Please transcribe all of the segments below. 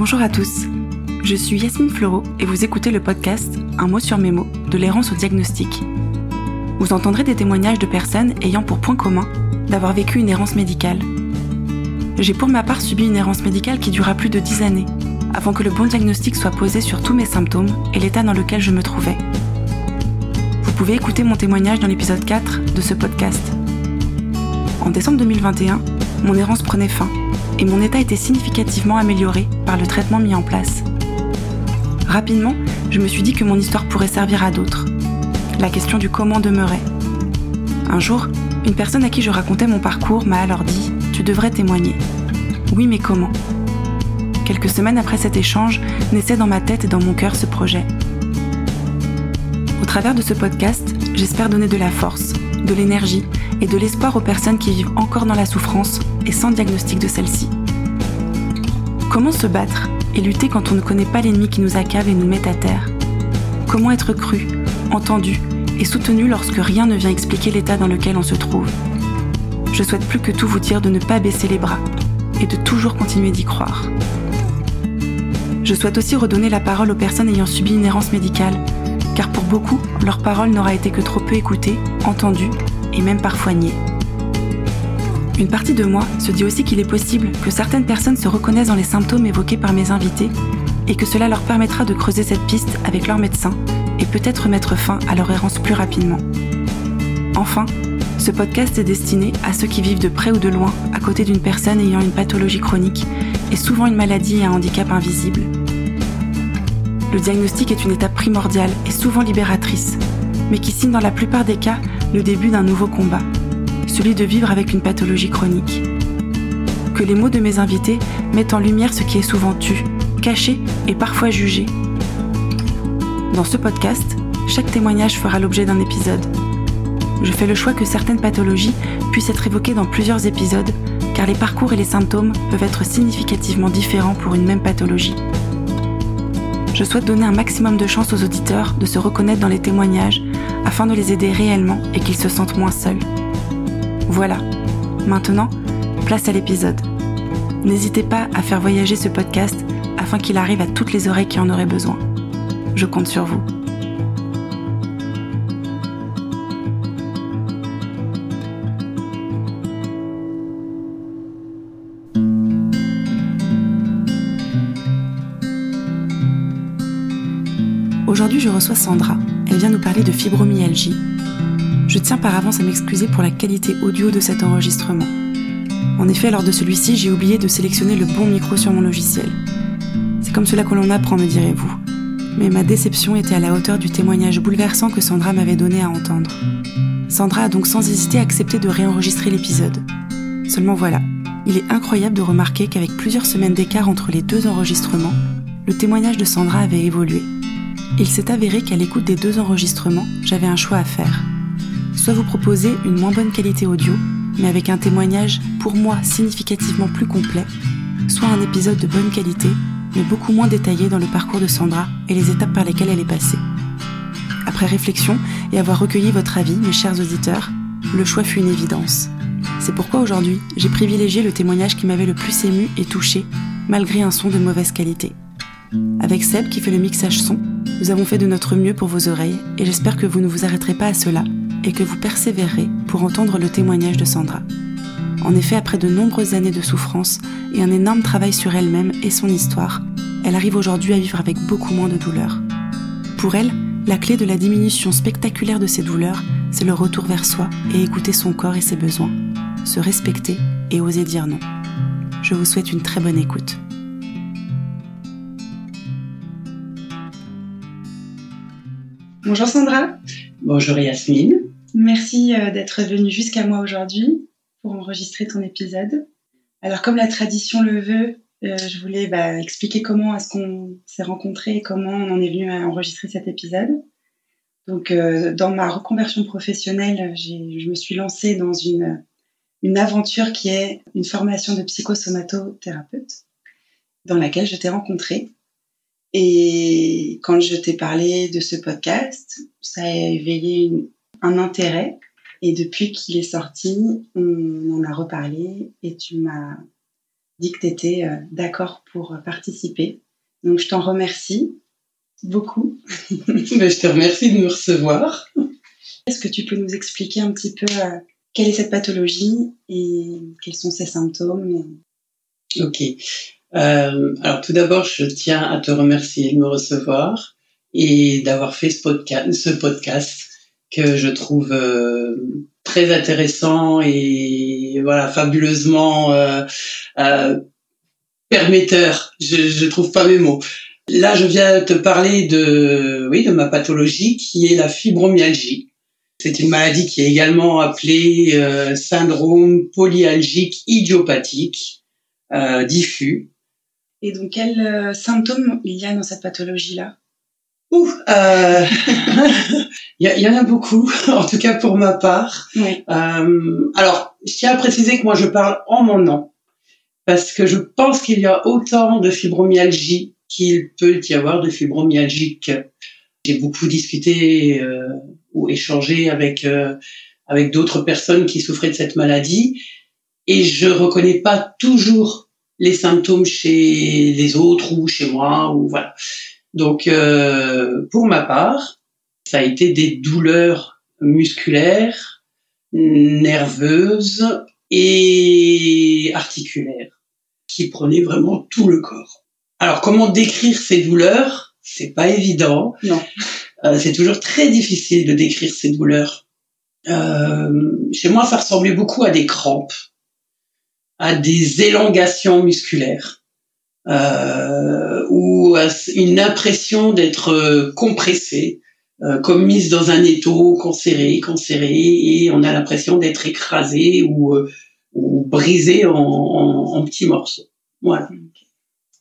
Bonjour à tous. Je suis Yasmine Fleureau et vous écoutez le podcast Un mot sur mes mots de l'errance au diagnostic. Vous entendrez des témoignages de personnes ayant pour point commun d'avoir vécu une errance médicale. J'ai pour ma part subi une errance médicale qui dura plus de 10 années, avant que le bon diagnostic soit posé sur tous mes symptômes et l'état dans lequel je me trouvais. Vous pouvez écouter mon témoignage dans l'épisode 4 de ce podcast. En décembre 2021, mon errance prenait fin et mon état était significativement amélioré par le traitement mis en place. Rapidement, je me suis dit que mon histoire pourrait servir à d'autres. La question du comment demeurait. Un jour, une personne à qui je racontais mon parcours m'a alors dit ⁇ Tu devrais témoigner ⁇ Oui, mais comment? Quelques semaines après cet échange, naissait dans ma tête et dans mon cœur ce projet. Au travers de ce podcast, j'espère donner de la force, de l'énergie et de l'espoir aux personnes qui vivent encore dans la souffrance et sans diagnostic de celle-ci. Comment se battre et lutter quand on ne connaît pas l'ennemi qui nous accave et nous met à terre? Comment être cru, entendu et soutenu lorsque rien ne vient expliquer l'état dans lequel on se trouve? Je souhaite plus que tout vous dire de ne pas baisser les bras et de toujours continuer d'y croire. Je souhaite aussi redonner la parole aux personnes ayant subi une errance médicale, car pour beaucoup, leur parole n'aura été que trop peu écoutée, entendue même parfois. Une partie de moi se dit aussi qu'il est possible que certaines personnes se reconnaissent dans les symptômes évoqués par mes invités et que cela leur permettra de creuser cette piste avec leur médecin et peut-être mettre fin à leur errance plus rapidement. Enfin, ce podcast est destiné à ceux qui vivent de près ou de loin à côté d'une personne ayant une pathologie chronique et souvent une maladie et un handicap invisible. Le diagnostic est une étape primordiale et souvent libératrice, mais qui signe dans la plupart des cas le début d'un nouveau combat celui de vivre avec une pathologie chronique. Que les mots de mes invités mettent en lumière ce qui est souvent tu, caché et parfois jugé. Dans ce podcast, chaque témoignage fera l'objet d'un épisode. Je fais le choix que certaines pathologies puissent être évoquées dans plusieurs épisodes, car les parcours et les symptômes peuvent être significativement différents pour une même pathologie. Je souhaite donner un maximum de chance aux auditeurs de se reconnaître dans les témoignages afin de les aider réellement et qu'ils se sentent moins seuls. Voilà, maintenant, place à l'épisode. N'hésitez pas à faire voyager ce podcast afin qu'il arrive à toutes les oreilles qui en auraient besoin. Je compte sur vous. Aujourd'hui, je reçois Sandra. Elle vient nous parler de fibromyalgie je tiens par avance à m'excuser pour la qualité audio de cet enregistrement. En effet, lors de celui-ci, j'ai oublié de sélectionner le bon micro sur mon logiciel. C'est comme cela que l'on apprend, me direz-vous. Mais ma déception était à la hauteur du témoignage bouleversant que Sandra m'avait donné à entendre. Sandra a donc sans hésiter accepté de réenregistrer l'épisode. Seulement voilà, il est incroyable de remarquer qu'avec plusieurs semaines d'écart entre les deux enregistrements, le témoignage de Sandra avait évolué. Il s'est avéré qu'à l'écoute des deux enregistrements, j'avais un choix à faire soit vous proposer une moins bonne qualité audio, mais avec un témoignage pour moi significativement plus complet, soit un épisode de bonne qualité, mais beaucoup moins détaillé dans le parcours de Sandra et les étapes par lesquelles elle est passée. Après réflexion et avoir recueilli votre avis, mes chers auditeurs, le choix fut une évidence. C'est pourquoi aujourd'hui, j'ai privilégié le témoignage qui m'avait le plus ému et touché, malgré un son de mauvaise qualité. Avec Seb qui fait le mixage son, nous avons fait de notre mieux pour vos oreilles et j'espère que vous ne vous arrêterez pas à cela et que vous persévérez pour entendre le témoignage de Sandra. En effet, après de nombreuses années de souffrance et un énorme travail sur elle-même et son histoire, elle arrive aujourd'hui à vivre avec beaucoup moins de douleur. Pour elle, la clé de la diminution spectaculaire de ses douleurs, c'est le retour vers soi et écouter son corps et ses besoins, se respecter et oser dire non. Je vous souhaite une très bonne écoute. Bonjour Sandra. Bonjour Yasmine. Merci euh, d'être venue jusqu'à moi aujourd'hui pour enregistrer ton épisode. Alors comme la tradition le veut, euh, je voulais bah, expliquer comment est-ce qu'on s'est rencontrés et comment on en est venu à enregistrer cet épisode. Donc euh, dans ma reconversion professionnelle, je me suis lancée dans une, une aventure qui est une formation de psychosomatothérapeute dans laquelle je t'ai rencontré. Et quand je t'ai parlé de ce podcast, ça a éveillé une, un intérêt. Et depuis qu'il est sorti, on en a reparlé et tu m'as dit que tu étais d'accord pour participer. Donc je t'en remercie beaucoup. Ben, je te remercie de me recevoir. Est-ce que tu peux nous expliquer un petit peu quelle est cette pathologie et quels sont ses symptômes Ok. Euh, alors tout d'abord, je tiens à te remercier de me recevoir et d'avoir fait ce podcast, ce podcast que je trouve euh, très intéressant et voilà fabuleusement euh, euh, permetteur. Je, je trouve pas mes mots. Là, je viens te parler de oui de ma pathologie qui est la fibromyalgie. C'est une maladie qui est également appelée euh, syndrome polyalgique idiopathique euh, diffus. Et donc, quels euh, symptômes il y a dans cette pathologie-là? Ouh, il y, en a beaucoup, en tout cas pour ma part. alors, je tiens à préciser que moi, je parle en mon nom, parce que je pense qu'il y a autant de fibromyalgie qu'il peut y avoir de fibromyalgique. J'ai beaucoup discuté ou échanger avec euh, avec d'autres personnes qui souffraient de cette maladie et je reconnais pas toujours les symptômes chez les autres ou chez moi ou voilà. Donc euh, pour ma part, ça a été des douleurs musculaires, nerveuses et articulaires qui prenaient vraiment tout le corps. Alors comment décrire ces douleurs? C'est pas évident. Non. Euh, c'est toujours très difficile de décrire ces douleurs. Euh, chez moi, ça ressemblait beaucoup à des crampes, à des élongations musculaires, euh, ou à une impression d'être euh, compressé, euh, comme mise dans un étau, qu'on serrait, et on a l'impression d'être écrasé ou, ou brisé en, en, en petits morceaux. Voilà.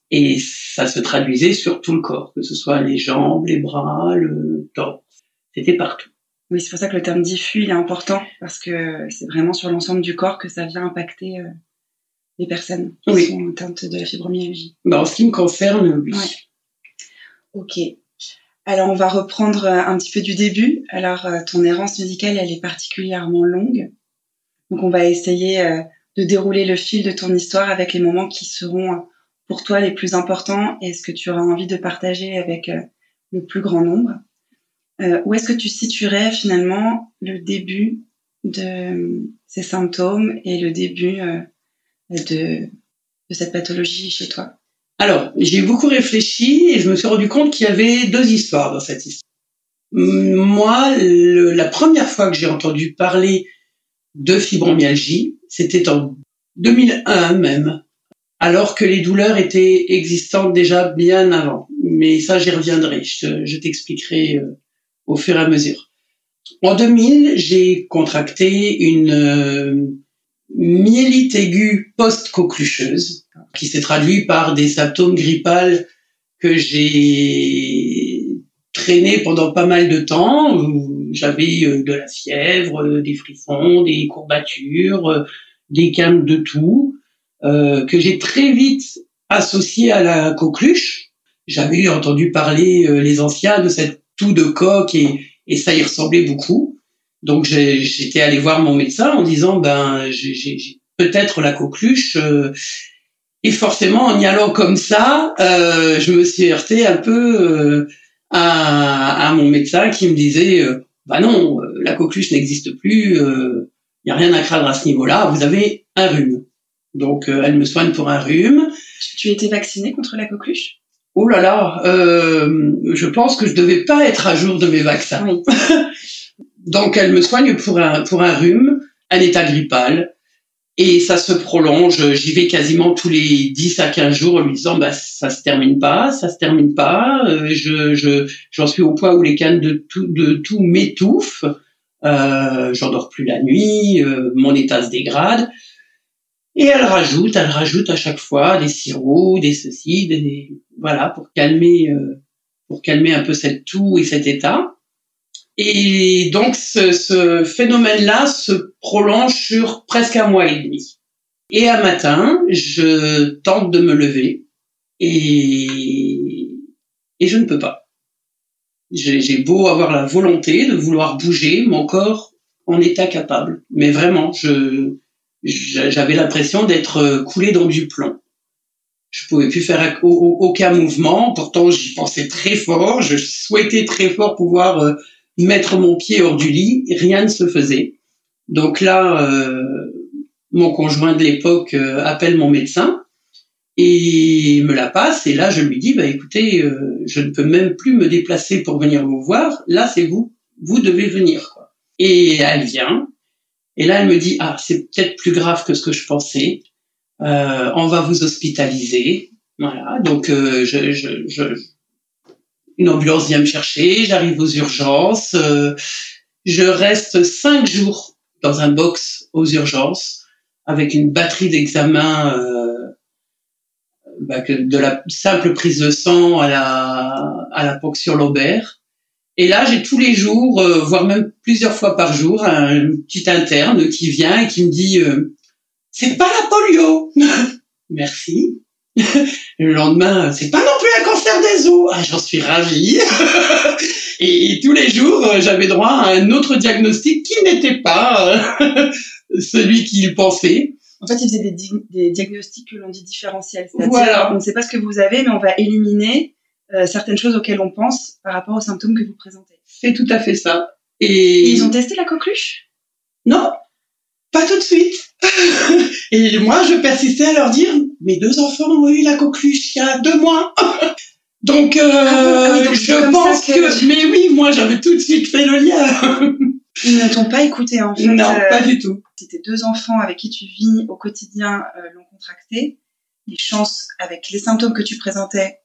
Et ça se traduisait sur tout le corps, que ce soit les jambes, les bras, le torse. C'était partout. Oui, c'est pour ça que le terme diffus il est important parce que c'est vraiment sur l'ensemble du corps que ça vient impacter euh, les personnes qui sont atteintes de la fibromyalgie. Bah, en ce qui me concerne, oui. Ok. Alors on va reprendre euh, un petit peu du début. Alors euh, ton errance médicale, elle est particulièrement longue. Donc on va essayer de dérouler le fil de ton histoire avec les moments qui seront pour toi les plus importants et ce que tu auras envie de partager avec euh, le plus grand nombre. Euh, où est-ce que tu situerais finalement le début de euh, ces symptômes et le début euh, de, de cette pathologie chez toi Alors, j'ai beaucoup réfléchi et je me suis rendu compte qu'il y avait deux histoires dans cette histoire. Moi, le, la première fois que j'ai entendu parler de fibromyalgie, c'était en 2001 même alors que les douleurs étaient existantes déjà bien avant. Mais ça, j'y reviendrai. Je, t'expliquerai euh, au fur et à mesure. En 2000, j'ai contracté une euh, myélite aiguë post-coquelucheuse, qui s'est traduit par des symptômes grippales que j'ai traîné pendant pas mal de temps. J'avais euh, de la fièvre, des frissons, des courbatures, des calmes de tout. Euh, que j'ai très vite associé à la coqueluche. J'avais entendu parler euh, les anciens de cette toux de et, et ça y ressemblait beaucoup. Donc j'étais allé voir mon médecin en disant ben j'ai peut-être la coqueluche. Euh, et forcément, en y allant comme ça, je me suis heurté un peu à, à, mon médecin qui me disait bah non, la coqueluche n'existe plus, il n'y a rien à craindre à ce niveau-là, vous avez un rhume. Donc, euh, elle me soigne pour un rhume. Tu, étais vaccinée contre la coqueluche? Oh là là, euh, je pense que je devais pas être à jour de mes vaccins. Oui. Donc, elle me soigne pour un, pour un rhume, un état grippal. Et ça se prolonge. J'y vais quasiment tous les 10 à 15 jours en lui disant, bah, ça se termine pas, ça se termine pas. Euh, je, je, j'en suis au point où les cannes de tout, de tout m'étouffent. Euh, j'en dors plus la nuit. Euh, mon état se dégrade. Et elle rajoute, elle rajoute à chaque fois des sirops, des ceci, des voilà pour calmer, euh, pour calmer un peu cette toux et cet état. Et donc ce, ce phénomène-là se prolonge sur presque un mois et demi. Et un matin, je tente de me lever et et je ne peux pas. J'ai beau avoir la volonté de vouloir bouger, mon corps en est incapable. Mais vraiment, je j'avais l'impression d'être euh, coulé dans du plomb. Je pouvais plus faire aucun mouvement. Pourtant, j'y pensais très fort. Je souhaitais très fort pouvoir euh, mettre mon pied hors du lit. Rien ne se faisait. Donc là, euh, mon conjoint de l'époque euh, appelle mon médecin et me la passe. Et là, je lui dis, bah écoutez, je ne peux même plus me déplacer pour venir vous voir. Là, c'est vous. Vous devez venir. Quoi. Et elle vient. Et là, elle me dit, ah, c'est peut-être plus grave que ce que je pensais. Euh, on va vous hospitaliser. Voilà. Donc, euh, je, je, je, une ambulance vient me chercher. J'arrive aux urgences. Euh, je reste cinq jours dans un box aux urgences avec une batterie d'examens euh, bah, de la simple prise de sang à la à la ponction lobaire. Et là, j'ai tous les jours, euh, voire même plusieurs fois par jour, un petit interne qui vient et qui me dit c'est pas la polio. Merci. Le lendemain, c'est pas non Ah, j'en suis ravie. et, tous les jours, euh, j'avais droit à un autre diagnostic qui n'était pas euh, celui qu'il pensait. En fait, il faisait des, des diagnostics que l'on dit différentiels. Voilà. On ne sait pas ce que vous avez, mais on va éliminer euh, certaines choses auxquelles on pense par rapport aux symptômes que vous présentez. C'est tout à fait ça. Et ils ont testé la coqueluche? Non, pas tout de suite. et moi, je persistais à leur dire, mes deux enfants ont eu la coqueluche il y a deux mois. Donc, euh, ah ah je pense que... Mais oui, moi, j'avais tout de suite fait le lien. Ils ne t'ont pas écouté, en fait. Non, euh, pas du tout. Si tes deux enfants avec qui tu vis au quotidien euh, l'ont contracté, les chances avec les symptômes que tu présentais,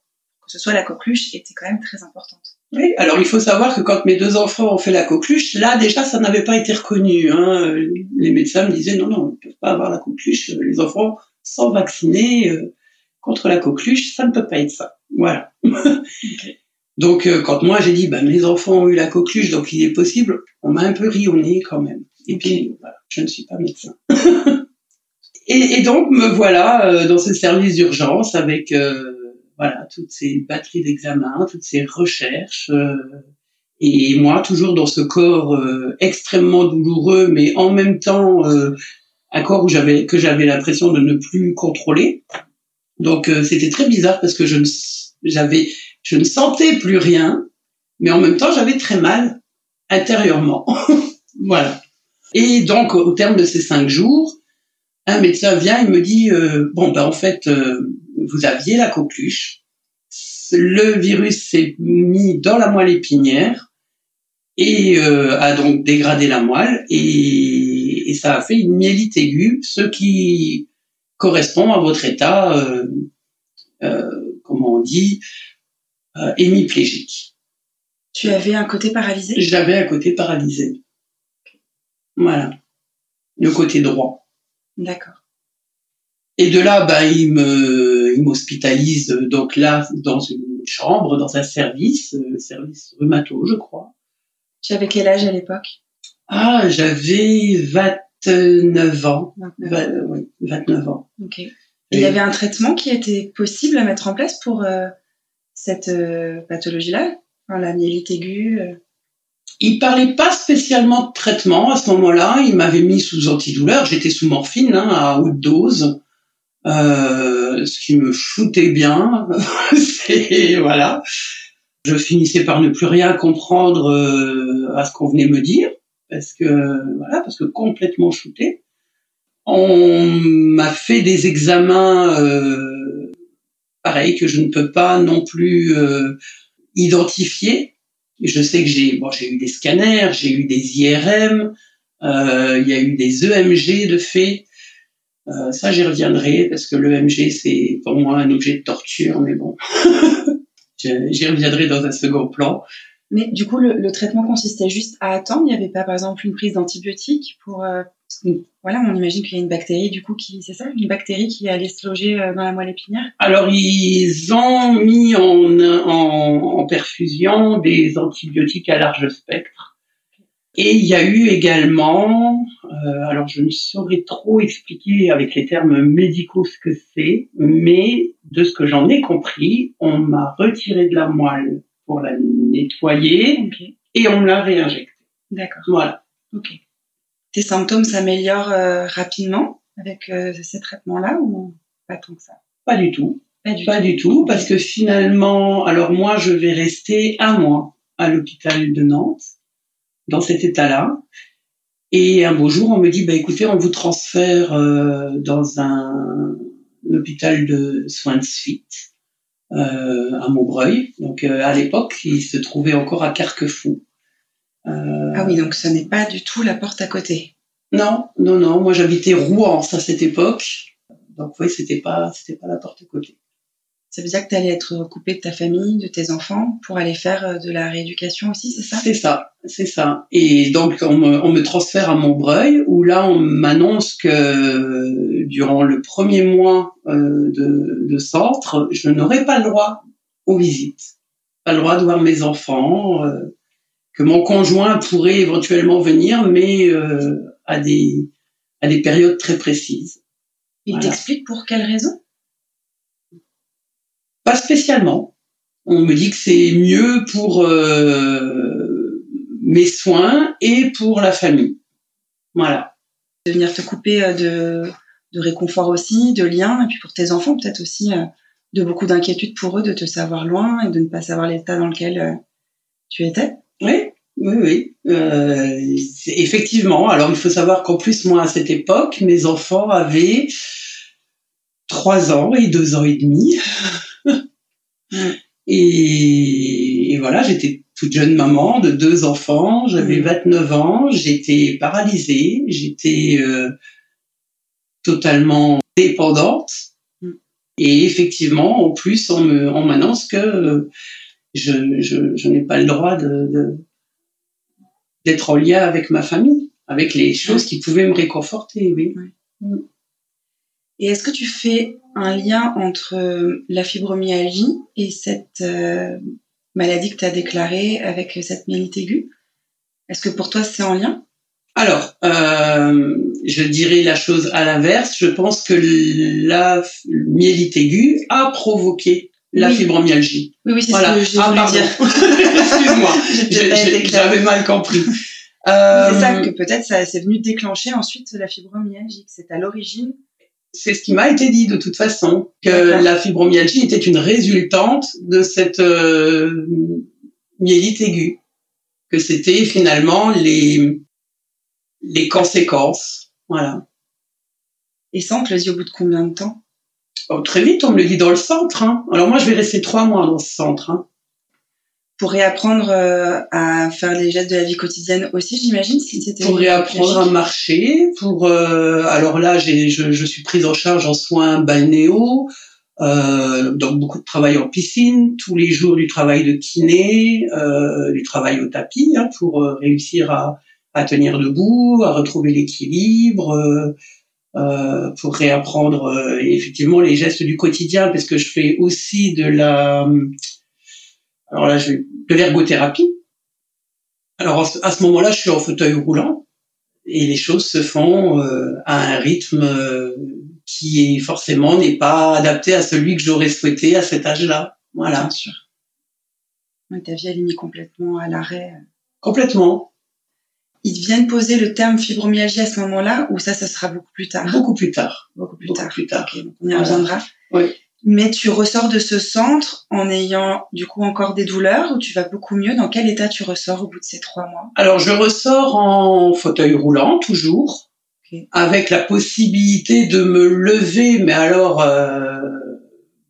que ce soit la coqueluche, étaient quand même très importantes. Oui, alors il faut savoir que quand mes deux enfants ont fait la coqueluche, là déjà ça n'avait pas été reconnu. Hein. Les médecins me disaient non, non, ils ne peuvent pas avoir la coqueluche. Les enfants sans vacciner euh, contre la coqueluche, ça ne peut pas être ça. Voilà. donc euh, quand moi j'ai dit bah, mes enfants ont eu la coqueluche, donc il est possible, on m'a un peu ri au nez quand même. Et puis voilà, je ne suis pas médecin. et, et, donc me voilà euh, dans ce service d'urgence avec voilà, toutes ces batteries d'examens, toutes ces recherches. Euh, et moi, toujours dans ce corps euh, extrêmement douloureux, mais en même temps euh, un corps où j'avais que j'avais l'impression de ne plus contrôler. Donc c'était très bizarre parce que je ne j'avais je ne sentais plus rien, mais en même temps j'avais très mal intérieurement. voilà. Et donc au terme de ces cinq jours, un médecin vient et me dit bon ben en fait vous aviez la coqueluche. Le virus s'est mis dans la moelle épinière et euh, a donc dégradé la moelle et, ça a fait une myélite aiguë, ce qui correspond à votre état, euh, euh, comment on dit, hémiplégique. Tu avais un côté paralysé? J'avais un côté paralysé. Voilà. Le côté droit. D'accord. Et de là, bah, il me, il m'hospitalise donc là dans une chambre, dans un service, euh, service rhumato, je crois. Tu avais quel âge à l'époque? Ah, j'avais 29 ans. 29, oui, 29 ans. Ok. Et il y avait un traitement qui était possible à mettre en place pour euh, cette euh, pathologie-là, enfin, la myélite aiguë. Il parlait pas spécialement de traitement à ce moment-là. Il m'avait mis sous antidouleur. J'étais sous morphine hein, à haute dose. Euh, ce qui me shootait bien. c'est voilà. Je finissais par ne plus rien comprendre euh, à ce qu'on venait me dire parce que voilà, parce que complètement shooté. On m'a fait des examens euh, pareil que je ne peux pas non plus euh, identifier. Je sais que j'ai bon, j'ai eu des scanners, j'ai eu des IRM, euh, il y a eu des EMG de fait. Euh, ça, j'y reviendrai parce que l'EMG, c'est pour moi un objet de torture, mais bon, j'y reviendrai dans un second plan. Mais du coup, le, traitement consistait juste à attendre. Il n'y avait pas, par exemple, une prise d'antibiotiques pour. Euh, voilà, on imagine qu'il y a une bactérie, du coup, qui, c'est ça, une bactérie qui allait se loger euh, dans la moelle épinière? Alors, ils ont mis en, en, en perfusion des antibiotiques à large spectre et il y a eu également, euh, alors je ne saurais trop expliquer avec les termes médicaux ce que c'est, mais de ce que j'en ai compris, on m'a retiré de la moelle pour la nettoyer et on me l'a réinjectée. D'accord. Voilà. Ok. Tes symptômes s'améliorent euh, rapidement avec euh, ces traitements-là ou pas tant que ça? Pas du tout. Pas du, pas du tout, parce que finalement, alors moi, je vais rester un mois à l'hôpital de Nantes, dans cet état-là. Et un beau jour, on me dit, bah écoutez, on vous transfère euh, dans un, hôpital de soins de suite à Montbreuil. Donc euh, à l'époque, il se trouvait encore à Carquefou. Euh, ah oui, donc ce n'est pas du tout la porte à côté. Non, non, non. Moi, j'habitais Rouen à cette époque. Donc oui, c'était pas, c'était pas la porte à côté. Ça veut dire que tu allais être coupé de ta famille, de tes enfants, pour aller faire euh, de la rééducation aussi, c'est ça? C'est ça, c'est ça. Et donc on me, on me, transfère à Montbreuil, où là on m'annonce que durant le premier mois euh, de, de, centre, je n'aurai pas le droit aux visites, pas le droit de voir mes enfants, euh, que mon conjoint pourrait éventuellement venir, mais euh, à des à des périodes très précises. Il t'explique pour quelle raison? Pas spécialement. On me dit que c'est mieux pour euh, mes soins et pour la famille. Voilà. De venir te couper euh, de, de réconfort aussi, de liens, et puis pour tes enfants peut-être aussi euh, de beaucoup d'inquiétude pour eux de te savoir loin et de ne pas savoir l'état dans lequel tu étais. Oui, oui, oui. Euh, effectivement. Alors il faut savoir qu'en plus moi à cette époque, mes enfants avaient trois ans et deux ans et demi. Et, voilà, j'étais toute jeune maman de deux enfants, j'avais 29 ans, j'étais paralysée, j'étais euh, totalement dépendante. Et effectivement, en plus, on me, on m'annonce que je, je, je n'ai pas le droit de, d'être en lien avec ma famille, avec les choses qui pouvaient me réconforter, oui. Mm. Et est-ce que tu fais un lien entre euh, la fibromyalgie et cette euh, maladie que tu as déclarée avec cette myélite aiguë? Est-ce que pour toi c'est en lien? Alors, euh, je dirais la chose à l'inverse. Je pense que la myélite aiguë a provoqué la fibromyalgie. Oui, oui, c'est ce que ah, Excuse-moi, j'avais mal compris. c'est ça que peut-être ça c'est venu déclencher ensuite la fibromyalgie. C'est à l'origine c'est ce qui m'a été dit de toute façon, que la fibromyalgie était une résultante de cette euh, myélite aiguë, que c'était finalement les les conséquences, voilà. Et ça, on te le dit au bout de combien de temps? Oh, Très vite, on me le dit dans le centre. Hein. Alors moi, je vais rester trois mois dans ce centre. Hein pour réapprendre euh, à faire les gestes de la vie quotidienne aussi, j'imagine. Si c'était pour réapprendre à marcher. Pour euh, alors là, j'ai, je, je, suis prise en charge en soins balnéo, euh, donc beaucoup de travail en piscine, tous les jours du travail de kiné, euh, du travail au tapis hein, pour euh, réussir à, à, tenir debout, à retrouver l'équilibre. Euh, pour réapprendre effectivement les gestes du quotidien parce que je fais aussi de la alors là, je de l'ergothérapie. Alors à ce moment-là, je suis en fauteuil roulant et les choses se font euh, à un rythme euh, qui est forcément n'est pas adapté à celui que j'aurais souhaité à cet âge-là. Voilà. Bien sûr. ta vie elle est mise complètement à l'arrêt. Complètement. Ils viennent poser le terme fibromyalgie à ce moment-là ou ça, ça sera beaucoup plus tard? Beaucoup plus tard. Beaucoup plus tard. Plus tard. on y reviendra. Oui. Mais tu ressors de ce centre en ayant du coup encore des douleurs ou tu vas beaucoup mieux? Dans quel état tu ressors au bout de ces trois mois? Alors je ressors en fauteuil roulant toujours, avec la possibilité de me lever, mais alors euh,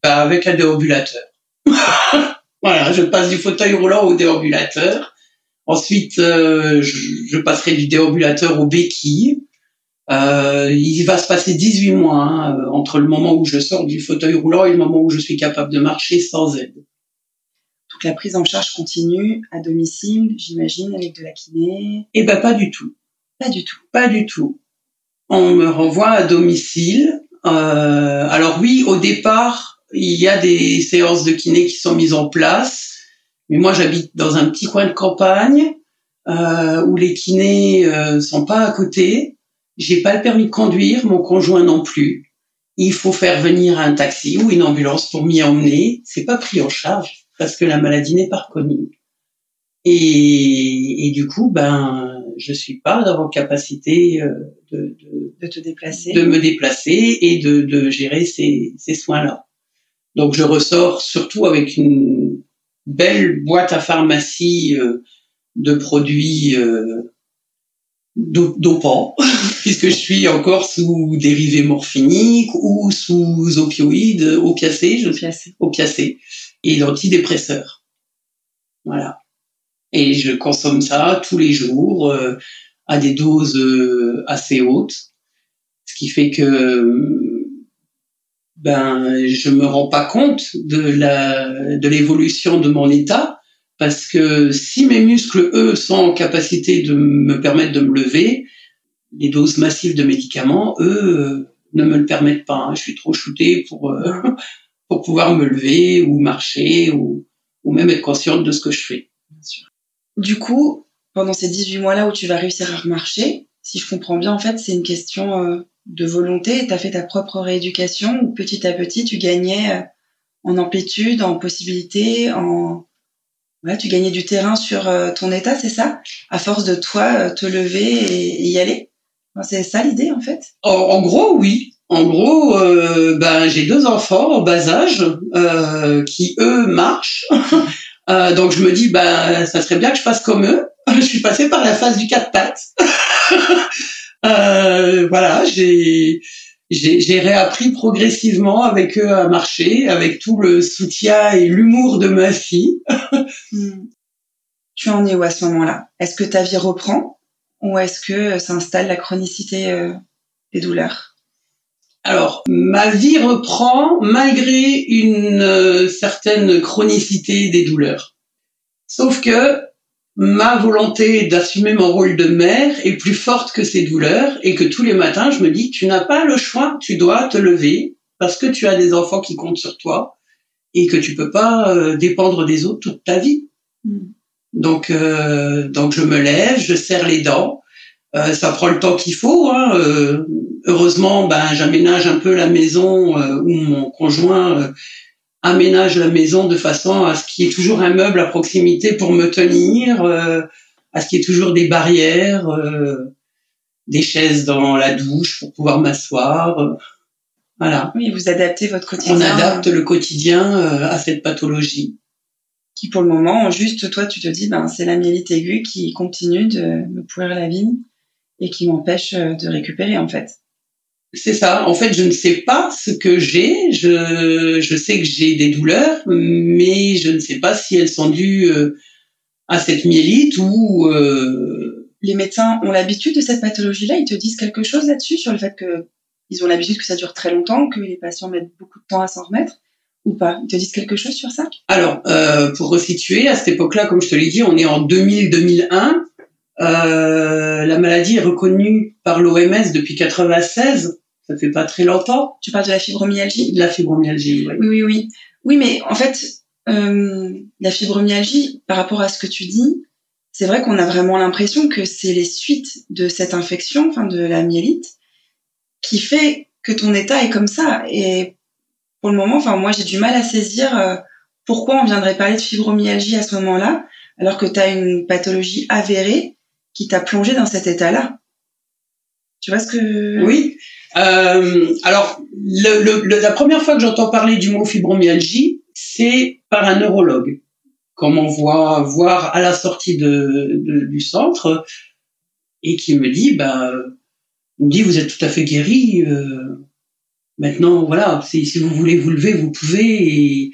bah, avec un déambulateur. voilà, je passe du fauteuil roulant au déambulateur. Ensuite, euh, je, je passerai du déambulateur au béquille. Euh, il va se passer 18 mois hein, euh, entre le moment où je sors du fauteuil roulant et le moment où je suis capable de marcher sans aide. Donc la prise en charge continue à domicile, j'imagine, avec de la kiné Eh ben pas du tout. Pas du tout. Pas du tout. On me renvoie à domicile. Euh, alors oui, au départ, il y a des séances de kiné qui sont mises en place, mais moi j'habite dans un petit coin de campagne euh, où les kinés euh, sont pas à côté. J'ai pas le permis de conduire, mon conjoint non plus. Il faut faire venir un taxi ou une ambulance pour m'y emmener. C'est pas pris en charge parce que la maladie n'est pas reconnue. Et, et, du coup, ben, je suis pas dans capacité euh, de, de, de, te déplacer, de me déplacer et de, de gérer ces, ces soins-là. Donc je ressors surtout avec une belle boîte à pharmacie euh, de produits euh, dopants, puisque je suis encore sous dérivés morphiniques ou sous opioïdes, opiacés, je Opiacés. opiacés et d'antidépresseurs. Voilà. Et je consomme ça tous les jours euh, à des doses euh, assez hautes, ce qui fait que ben je me rends pas compte de la de l'évolution de mon état parce que si mes muscles eux sont en capacité de me permettre de me lever, les doses massives de médicaments eux ne me le permettent pas. Hein. Je suis trop shooté pour euh, pour pouvoir me lever ou marcher ou ou même être consciente de ce que je fais. Du coup, pendant ces 18 mois-là où tu vas réussir à remarcher, si je comprends bien, en fait, c'est une question euh, de volonté. Tu as fait ta propre rééducation où petit à petit, tu gagnais euh, en amplitude, en possibilité, en... Ouais, tu gagnais du terrain sur euh, ton état, c'est ça? À force de toi te lever et, y aller? C'est ça l'idée, en fait? En, gros, oui. En gros, euh, ben j'ai deux enfants en bas âge euh, qui eux marchent. Euh, donc je me dis ben ça serait bien que je fasse comme eux. Je suis passée par la phase du quatre pattes. Euh, voilà, j'ai j'ai j'ai réappris progressivement avec eux à marcher, avec tout le soutien et l'humour de ma fille. Hmm. Tu en es où à ce moment-là? Est-ce que ta vie reprend ou est-ce que s'installe la chronicité euh, des douleurs? Alors, ma vie reprend malgré une euh, certaine chronicité des douleurs. Sauf que ma volonté d'assumer mon rôle de mère est plus forte que ces douleurs et que tous les matins, je me dis, tu n'as pas le choix, tu dois te lever parce que tu as des enfants qui comptent sur toi et que tu peux pas euh, dépendre des autres toute ta vie. Hmm. Donc, euh, donc je me lève, je serre les dents. Euh, ça prend le temps qu'il faut. Hein. Euh, heureusement, ben j'aménage un peu la maison euh, où mon conjoint euh, aménage la maison de façon à ce qu'il y ait toujours un meuble à proximité pour me tenir, euh, à ce qu'il y ait toujours des barrières, euh, des chaises dans la douche pour pouvoir m'asseoir. euh, voilà. Oui, vous adaptez votre quotidien. On adapte le quotidien euh, à cette pathologie. Qui pour le moment, juste toi, tu te dis, ben c'est la myélite aiguë qui continue de me pourrir la vie et qui m'empêche euh, de récupérer en fait. C'est ça. En fait, je ne sais pas ce que j'ai. Je, je sais que j'ai des douleurs, mais je ne sais pas si elles sont dues euh, à cette myélite ou euh, Les médecins ont l'habitude de cette pathologie-là. Ils te disent quelque chose là-dessus sur le fait que ils ont l'habitude que ça dure très longtemps, que les patients mettent beaucoup de temps à s'en remettre ou pas. Ils te disent quelque chose sur ça? Alors, euh, pour resituer, à cette époque-là, comme je te l'ai dit, on est en 2000-2001. Euh, la maladie est reconnue par l'OMS depuis 96. Ça fait pas très longtemps. Tu parles de la fibromyalgie? De la fibromyalgie, ouais. Oui, oui, oui. Oui, mais en fait, euh, la fibromyalgie, par rapport à ce que tu dis, c'est vrai qu'on a vraiment l'impression que c'est les suites de cette infection, enfin de la myélite, qui fait que ton état est comme ça. Et pour le moment, enfin moi j'ai du mal à saisir euh, pourquoi on viendrait parler de fibromyalgie à ce moment-là, alors que tu as une pathologie avérée qui t'a plongé dans cet état-là. Tu vois ce que Oui. Euh, alors, le, le- la première fois que j'entends parler du mot fibromyalgie, c'est par un neurologue qu'on m'envoie voir à la sortie de, de- du centre et qui me dit, bah, me dit, vous êtes tout à fait guéri. euh, maintenant, voilà, si, si vous voulez vous lever, vous pouvez. Et,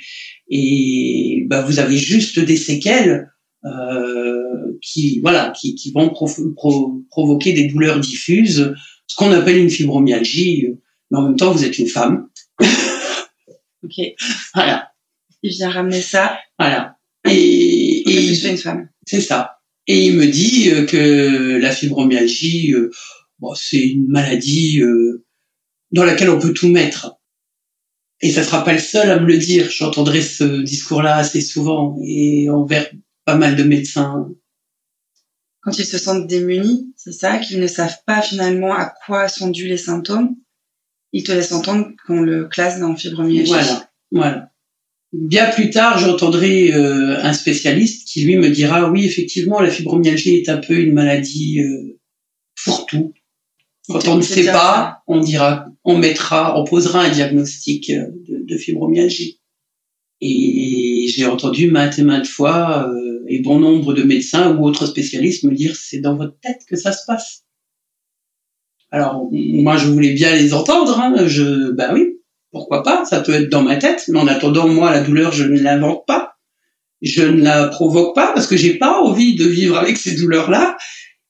et bah, vous avez juste des séquelles euh, qui, voilà, qui, qui vont prof- pro- provoquer des douleurs diffuses ce qu'on appelle une fibromyalgie, euh, mais en même temps, vous êtes une femme. Ok. Voilà, Il vient ramener ça. voilà. Et, suis une femme. c'est ça. Et il me dit euh, que la fibromyalgie, euh, bon, c'est une maladie dans laquelle on peut tout mettre. Et ça sera pas le seul à me le dire. J'entendrai ce discours-là assez souvent et envers pas mal de médecins. Quand ils se sentent démunis, c'est ça, qu'ils ne savent pas finalement à quoi sont dus les symptômes, ils te laissent entendre qu'on le classe dans fibromyalgie. Voilà, voilà. Bien plus tard, j'entendrai euh, un spécialiste qui lui me dira oui, effectivement, la fibromyalgie est un peu une maladie euh, fourre-tout. Quand on ne sait pas, on dira, on mettra, on posera un diagnostic euh, de, de fibromyalgie. Et j'ai entendu maintes et maintes fois euh, et bon nombre de médecins ou autres spécialistes me dire c'est dans votre tête que ça se passe. Alors moi je voulais bien les entendre, hein, je ben oui, pourquoi pas, ça peut être dans ma tête, mais en attendant moi la douleur je ne l'invente pas, je ne la provoque pas parce que j'ai pas envie de vivre avec ces douleurs là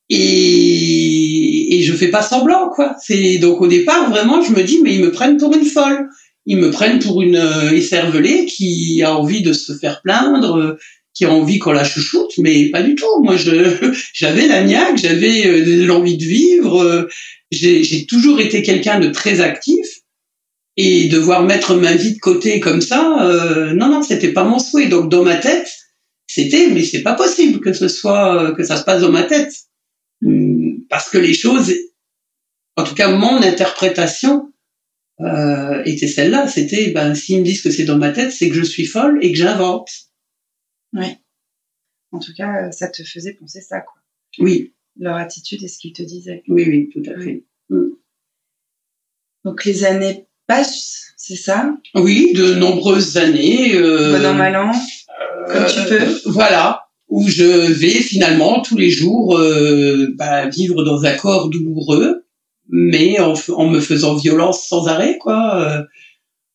et, et je fais pas semblant quoi. C'est donc au départ vraiment je me dis mais ils me prennent pour une folle ils me prennent pour une euh, écervelée qui a envie de se faire plaindre, euh, qui a envie qu'on la chouchoute, mais pas du tout. Moi, je, j'avais la niaque, j'avais euh, l'envie de vivre. J'ai, toujours été quelqu'un de très actif et devoir mettre ma vie de côté comme ça, euh, non, non, c'était pas mon souhait. Donc dans ma tête, c'était, mais c'est pas possible que ce soit, que ça se passe dans ma tête, parce que les choses, en tout cas mon interprétation euh, était celle-là. C'était, ben, s'ils me disent que c'est dans ma tête, c'est que je suis folle et que j'invente. Oui. En tout cas, ça te faisait penser ça, quoi. Oui. Leur attitude et ce qu'ils te disaient. Oui, oui, tout à fait. Mm. Donc les années passent, c'est ça? Oui, de nombreuses années. Euh, bon an, mal an, comme tu peux. Euh, voilà, où je vais finalement tous les jours euh, bah, vivre dans un corps douloureux mais en, me faisant violence sans arrêt, quoi. Euh,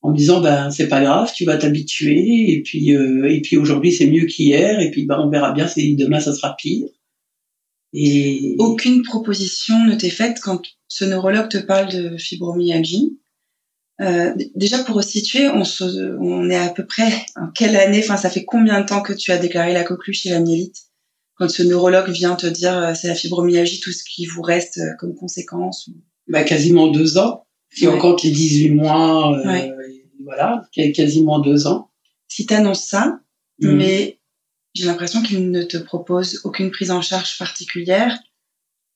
en me disant ben c'est pas grave, tu vas t'habituer et puis euh, et puis aujourd'hui c'est mieux qu'hier et puis ben on verra bien si demain ça sera pire. Et aucune proposition ne t'est faite quand ce neurologue te parle de fibromyalgie. Euh, déjà pour resituer, on, on est à peu près en quelle année, enfin ça fait combien de temps que tu as déclaré la coqueluche et la myélite quand ce neurologue vient te dire euh, c'est la fibromyalgie, tout ce qui vous reste euh, comme conséquence bah, Quasiment deux ans. Si on compte les 18 mois, euh, voilà, quasiment deux ans. Si tu annonces ça, mm. mais j'ai l'impression qu'il ne te propose aucune prise en charge particulière.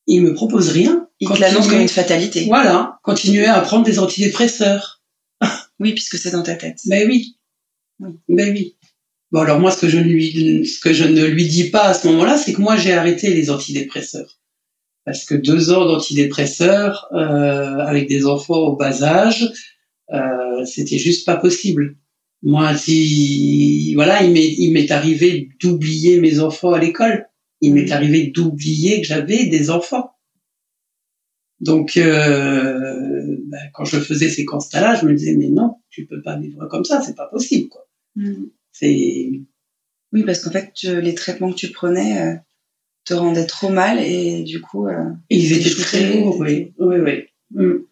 Il me propose rien. Il te l'annonce comme une fatalité. Voilà, continuer à prendre des antidépresseurs. oui, puisque c'est dans ta tête. Ben oui. oui. Ben oui. Bon, alors moi, ce que je, lui, ce que je ne lui dis pas à ce moment-là, c'est que moi, j'ai arrêté les antidépresseurs. Parce que deux ans d'antidépresseurs euh, avec des enfants au bas âge, euh, c'était juste pas possible. Moi, si voilà, il m'est arrivé d'oublier mes enfants à l'école. Il m'est arrivé d'oublier que j'avais des enfants. Donc, euh, ben, quand je faisais ces constats-là, je me disais mais non, tu peux pas vivre comme ça, c'est pas possible quoi. Mm. C'est oui, parce qu'en fait, les traitements que tu prenais euh, te rendaient trop mal et du coup. Euh, ils étaient très lourds, oui. Oui, oui. Mm.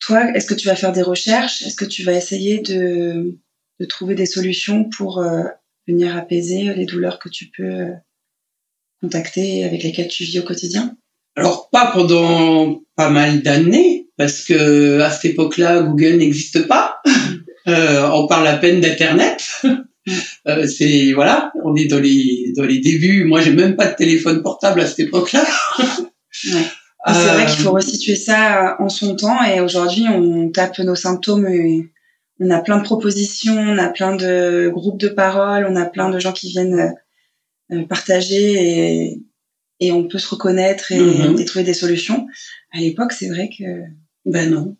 Toi, est-ce que tu vas faire des recherches? Est-ce que tu vas essayer de, de trouver des solutions pour euh, venir apaiser les douleurs que tu peux contacter avec lesquelles tu vis au quotidien? Alors, pas pendant pas mal d'années, parce que à cette époque-là, Google n'existe pas. Euh, on parle à peine d'internet. Euh, c'est voilà, on est dans les dans les débuts. Moi, j'ai même pas de téléphone portable à cette époque-là. C'est vrai qu'il faut resituer ça en son temps. Et aujourd'hui, on tape nos symptômes. Et on a plein de propositions, on a plein de groupes de parole, on a plein de gens qui viennent euh, partager et, et on peut se reconnaître et, mm-hmm. et trouver des solutions. À l'époque, c'est vrai que ben non,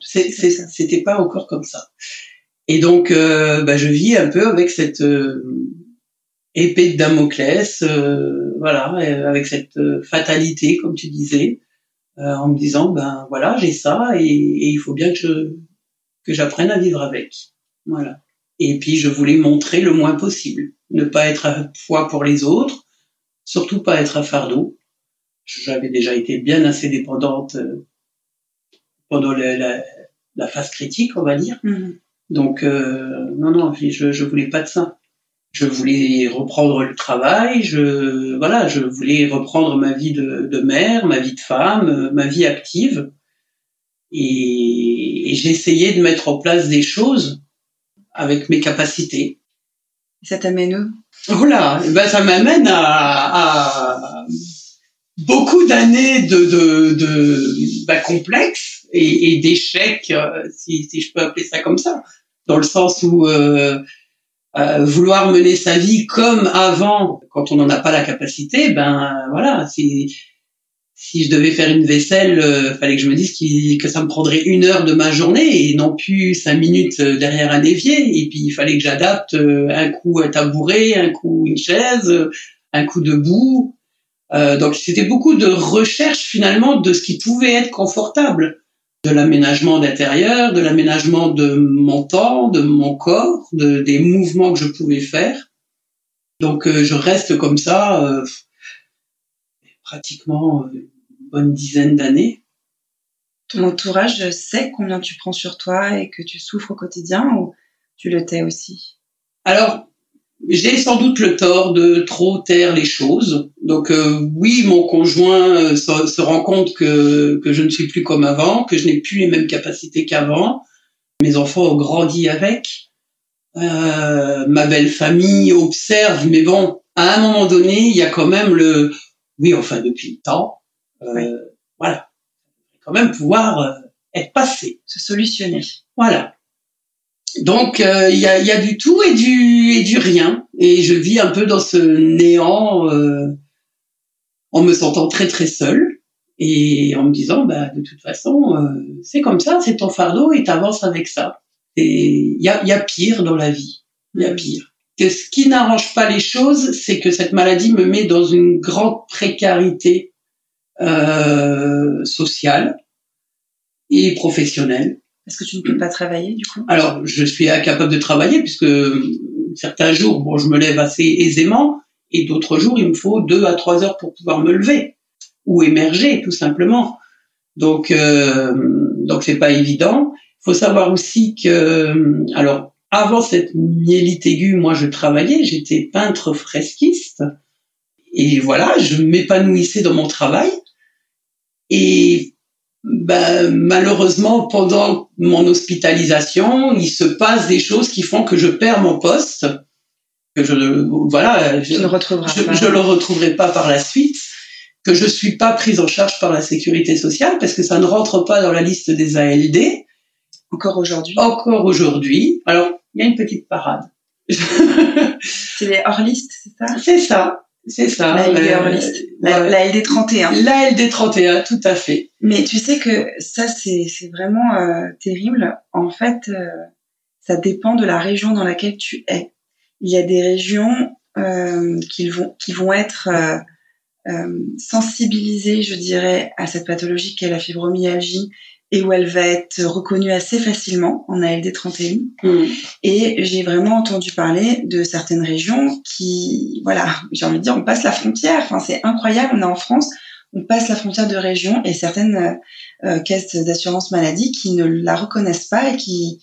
c'était pas encore comme ça. Et donc, euh, bah, je vis un peu avec cette euh, épée de Damoclès, euh, voilà, avec cette fatalité, comme tu disais, en me disant, ben voilà, j'ai ça et, il faut bien que je que j'apprenne à vivre avec. Voilà. Et puis, je voulais montrer le moins possible, ne pas être à poids pour les autres, surtout pas être à fardeau. J'avais déjà été bien assez dépendante pendant la, la, phase critique, on va dire. Mhm. Donc, euh, non, non, je, je voulais pas de ça. Je voulais reprendre le travail, je, voilà, je voulais reprendre ma vie de, de mère, ma vie de femme, ma vie active. Et, et essayé de mettre en place des choses avec mes capacités. Ça t'amène où? Oh là, ben ça m'amène à, à beaucoup d'années de, de, de bah, complexes et, et d'échecs, euh, si, si, je peux appeler ça comme ça, dans le sens où euh, euh, vouloir mener sa vie comme avant, quand on n'en a pas la capacité, ben voilà, c'est si je devais faire une vaisselle, euh, fallait que je me dise que ça me prendrait une heure de ma journée et non plus cinq minutes euh, derrière un évier. Et puis il fallait que j'adapte euh, un coup un tabouret, un coup une chaise, un coup debout. Euh, donc c'était beaucoup de recherche finalement de ce qui pouvait être confortable, de l'aménagement d'intérieur, de l'aménagement de mon temps, de mon corps, de, des mouvements que je pouvais faire. Donc je reste comme ça pratiquement euh, une bonne dizaine d'années. Ton entourage sait combien tu prends sur toi et que tu souffres au quotidien ou tu le tais aussi? Alors, j'ai sans doute le tort de trop taire les choses. Donc euh, oui, mon conjoint euh, se, rend compte que, que je ne suis plus comme avant, que je n'ai plus les mêmes capacités qu'avant. Mes enfants ont grandi avec. ma belle famille observe, mais bon, à un moment donné, il y a quand même le oui, enfin depuis le temps, euh, voilà, quand même pouvoir euh, être passé, se solutionner. Voilà. Donc euh, il y, a, y, a, du tout et du et du rien, et je vis un peu dans ce néant en me sentant très très seule et en me disant bah de toute façon c'est comme ça, c'est ton fardeau et t'avances avec ça. Et il y a, y a pire dans la vie, il y a mm. pire que ce qui n'arrange pas les choses, c'est que cette maladie me met dans une grande précarité euh, sociale et professionnelle. Est-ce que tu ne peux pas travailler du coup? Alors, je suis incapable de travailler puisque certains jours, bon, je me lève assez aisément et d'autres jours, il me faut deux à trois heures pour pouvoir me lever ou émerger tout simplement. Donc, euh, donc c'est pas évident. Il faut savoir aussi que, alors, avant cette myélite aiguë, moi, je travaillais, j'étais peintre fresquiste. Et voilà, je m'épanouissais dans mon travail. Et ben, malheureusement, pendant mon hospitalisation, il se passe des choses qui font que je perds mon poste. Que je, voilà, je, ne je, le retrouverai pas par la suite. Que je suis pas prise en charge par la sécurité sociale parce que ça ne rentre pas dans la liste des ALD. Encore aujourd'hui. Encore aujourd'hui. Alors, il y a une petite parade. c'est les hors-listes, c'est ça? C'est ça. C'est ça. La LD hors-list. La, LD 31. La LD 31, tout à fait. Mais tu sais que ça, c'est vraiment euh, terrible. En fait, euh, ça dépend de la région dans laquelle tu es. Il y a des régions euh, qui, vont, qui vont être sensibilisées, je dirais, à cette pathologie qu'est la fibromyalgie et où elle va être reconnue assez facilement en ALD 31. Mm. Et j'ai vraiment entendu parler de certaines régions qui, voilà, j'ai envie de dire, on passe la frontière. Enfin, c'est incroyable. On est en France, on passe la frontière de région et certaines euh, caisses d'assurance maladie qui ne la reconnaissent pas et qui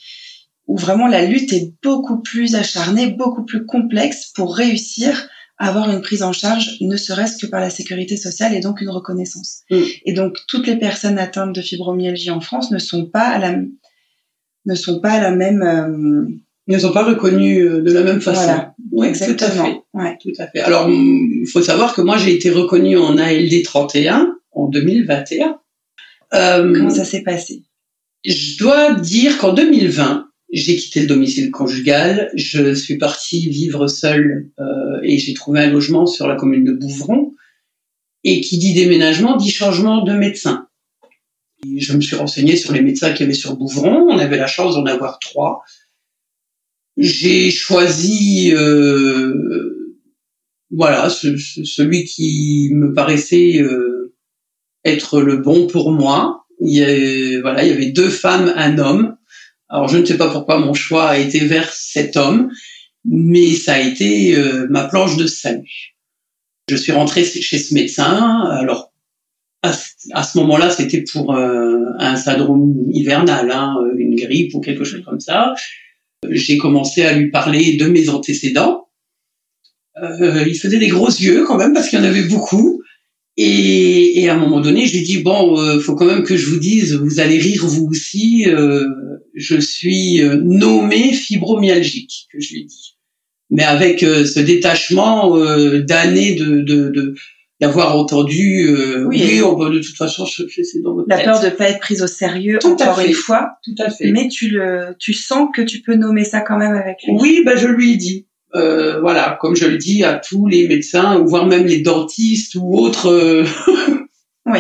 où vraiment la lutte est beaucoup plus acharnée, beaucoup plus complexe pour réussir avoir une prise en charge, ne serait-ce que par la sécurité sociale et donc une reconnaissance. Mm. Et donc toutes les personnes atteintes de fibromyalgie en France ne sont pas à la ne sont pas à la même euh, ne sont pas reconnues euh, de la même façon. Voilà. Oui, exactement. Tout à fait. Ouais. Tout à fait. Alors il faut savoir que moi j'ai été reconnue en ALD 31 en 2021. Euh, Comment ça s'est passé? Je dois dire qu'en 2020, j'ai quitté le domicile conjugal, je suis partie vivre seule euh, et j'ai trouvé un logement sur la commune de Bouvron. Et qui dit déménagement dit changement de médecin. je me suis renseignée sur les médecins qu'il y avait sur Bouvron. On avait la chance d'en avoir trois. J'ai choisi, euh, voilà, celui qui me paraissait euh, être le bon pour moi. Il y voilà, il y avait deux femmes, un homme. Alors je ne sais pas pourquoi mon choix a été vers cet homme, mais ça a été euh, ma planche de salut. Je suis rentrée chez ce médecin. Alors à, ce moment-là, c'était pour euh, un syndrome hivernal, hein, une grippe ou quelque chose comme ça. J'ai commencé à lui parler de mes antécédents. Euh, il faisait des gros yeux quand même parce qu'il y en avait beaucoup. Et, et, à un moment donné, je lui dis bon, euh, faut quand même que je vous dise, vous allez rire vous aussi. Euh, je suis euh, nommé fibromyalgique, que je lui dis, mais avec euh, ce détachement d'années de, de, d'avoir entendu. oui, on de toute façon, je, c'est dans votre La peur de pas être prise au sérieux tout encore une fois. Tout à fait. Mais tu le, tu sens que tu peux nommer ça quand même avec lui. Oui, ben je lui ai dit. Euh, voilà, comme je le dis à tous les médecins, ou voire même les dentistes ou autres. Euh, oui.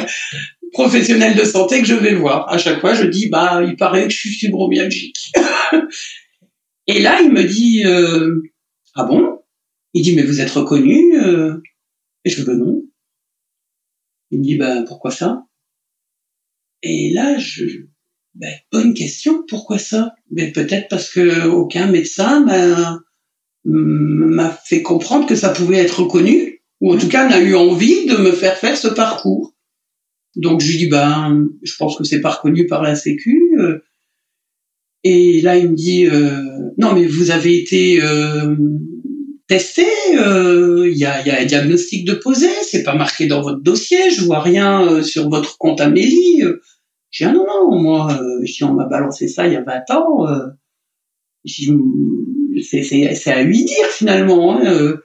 professionnel de santé que je vais voir. À chaque fois, je dis, bah, il paraît que je suis fibromyalgique. Et là, il me dit, euh, ah bon? Il dit, mais vous êtes reconnu euh? Et je dis, ben non. Il me dit, bah, pourquoi ça? Et là, je, ben, bonne question, pourquoi ça? Mais peut-être parce que aucun médecin m'a m'a fait comprendre que ça pouvait être reconnu, ou en tout cas n'a eu envie de me faire faire ce parcours. Donc je lui dis ben je pense que c'est pas reconnu par la Sécu. Euh. Et là il me dit euh, non mais vous avez été euh, testé, il y, a, un diagnostic de posé, c'est pas marqué dans votre dossier, je vois rien sur votre compte Amélie. Je dis ah non non moi si on m'a balancé ça il y a 20 ans, c'est à lui dire finalement. Hein,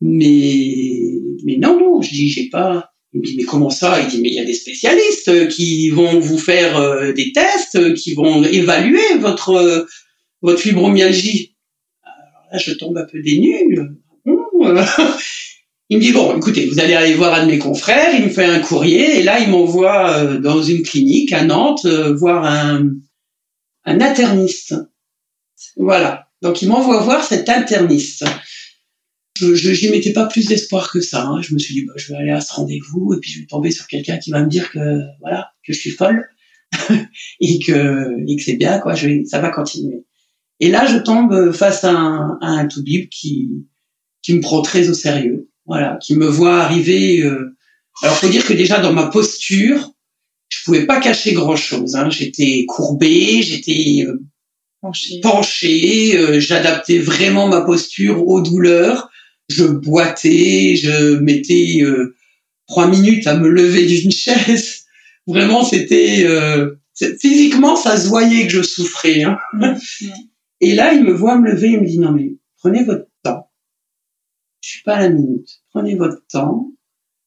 mais mais non non je dis j'ai pas il me dit mais comment ça? Il dit mais il y a des spécialistes qui vont vous faire euh, des tests, qui vont évaluer votre euh, votre fibromyalgie. Alors là je tombe un peu dénu. il me dit bon écoutez vous allez aller voir un de mes confrères. Il me fait un courrier et là il m'envoie euh, dans une clinique à Nantes voir un un interniste. Voilà donc il m'envoie voir cet interniste je j'y mettais pas plus d'espoir que ça. Hein. Je me suis dit, bah, je vais aller à ce rendez-vous et puis je vais tomber sur quelqu'un qui va me dire que voilà que je suis folle et que et que c'est bien quoi. Je vais, ça va continuer. Et là, je tombe face à un, à un qui qui me prend très au sérieux. Voilà, qui me voit arriver. Euh... Alors, faut dire que déjà dans ma posture, je pouvais pas cacher grand chose. Hein. J'étais courbée, j'étais euh, penchée, euh, j'adaptais vraiment ma posture aux douleurs je boitais, je mettais euh, trois minutes à me lever d'une chaise. Vraiment, c'était euh, physiquement, ça se voyait que je souffrais. Hein. Mm, mm. Et là, il me voit me lever, il me dit non mais prenez votre temps. Je suis pas à la minute. Prenez votre temps.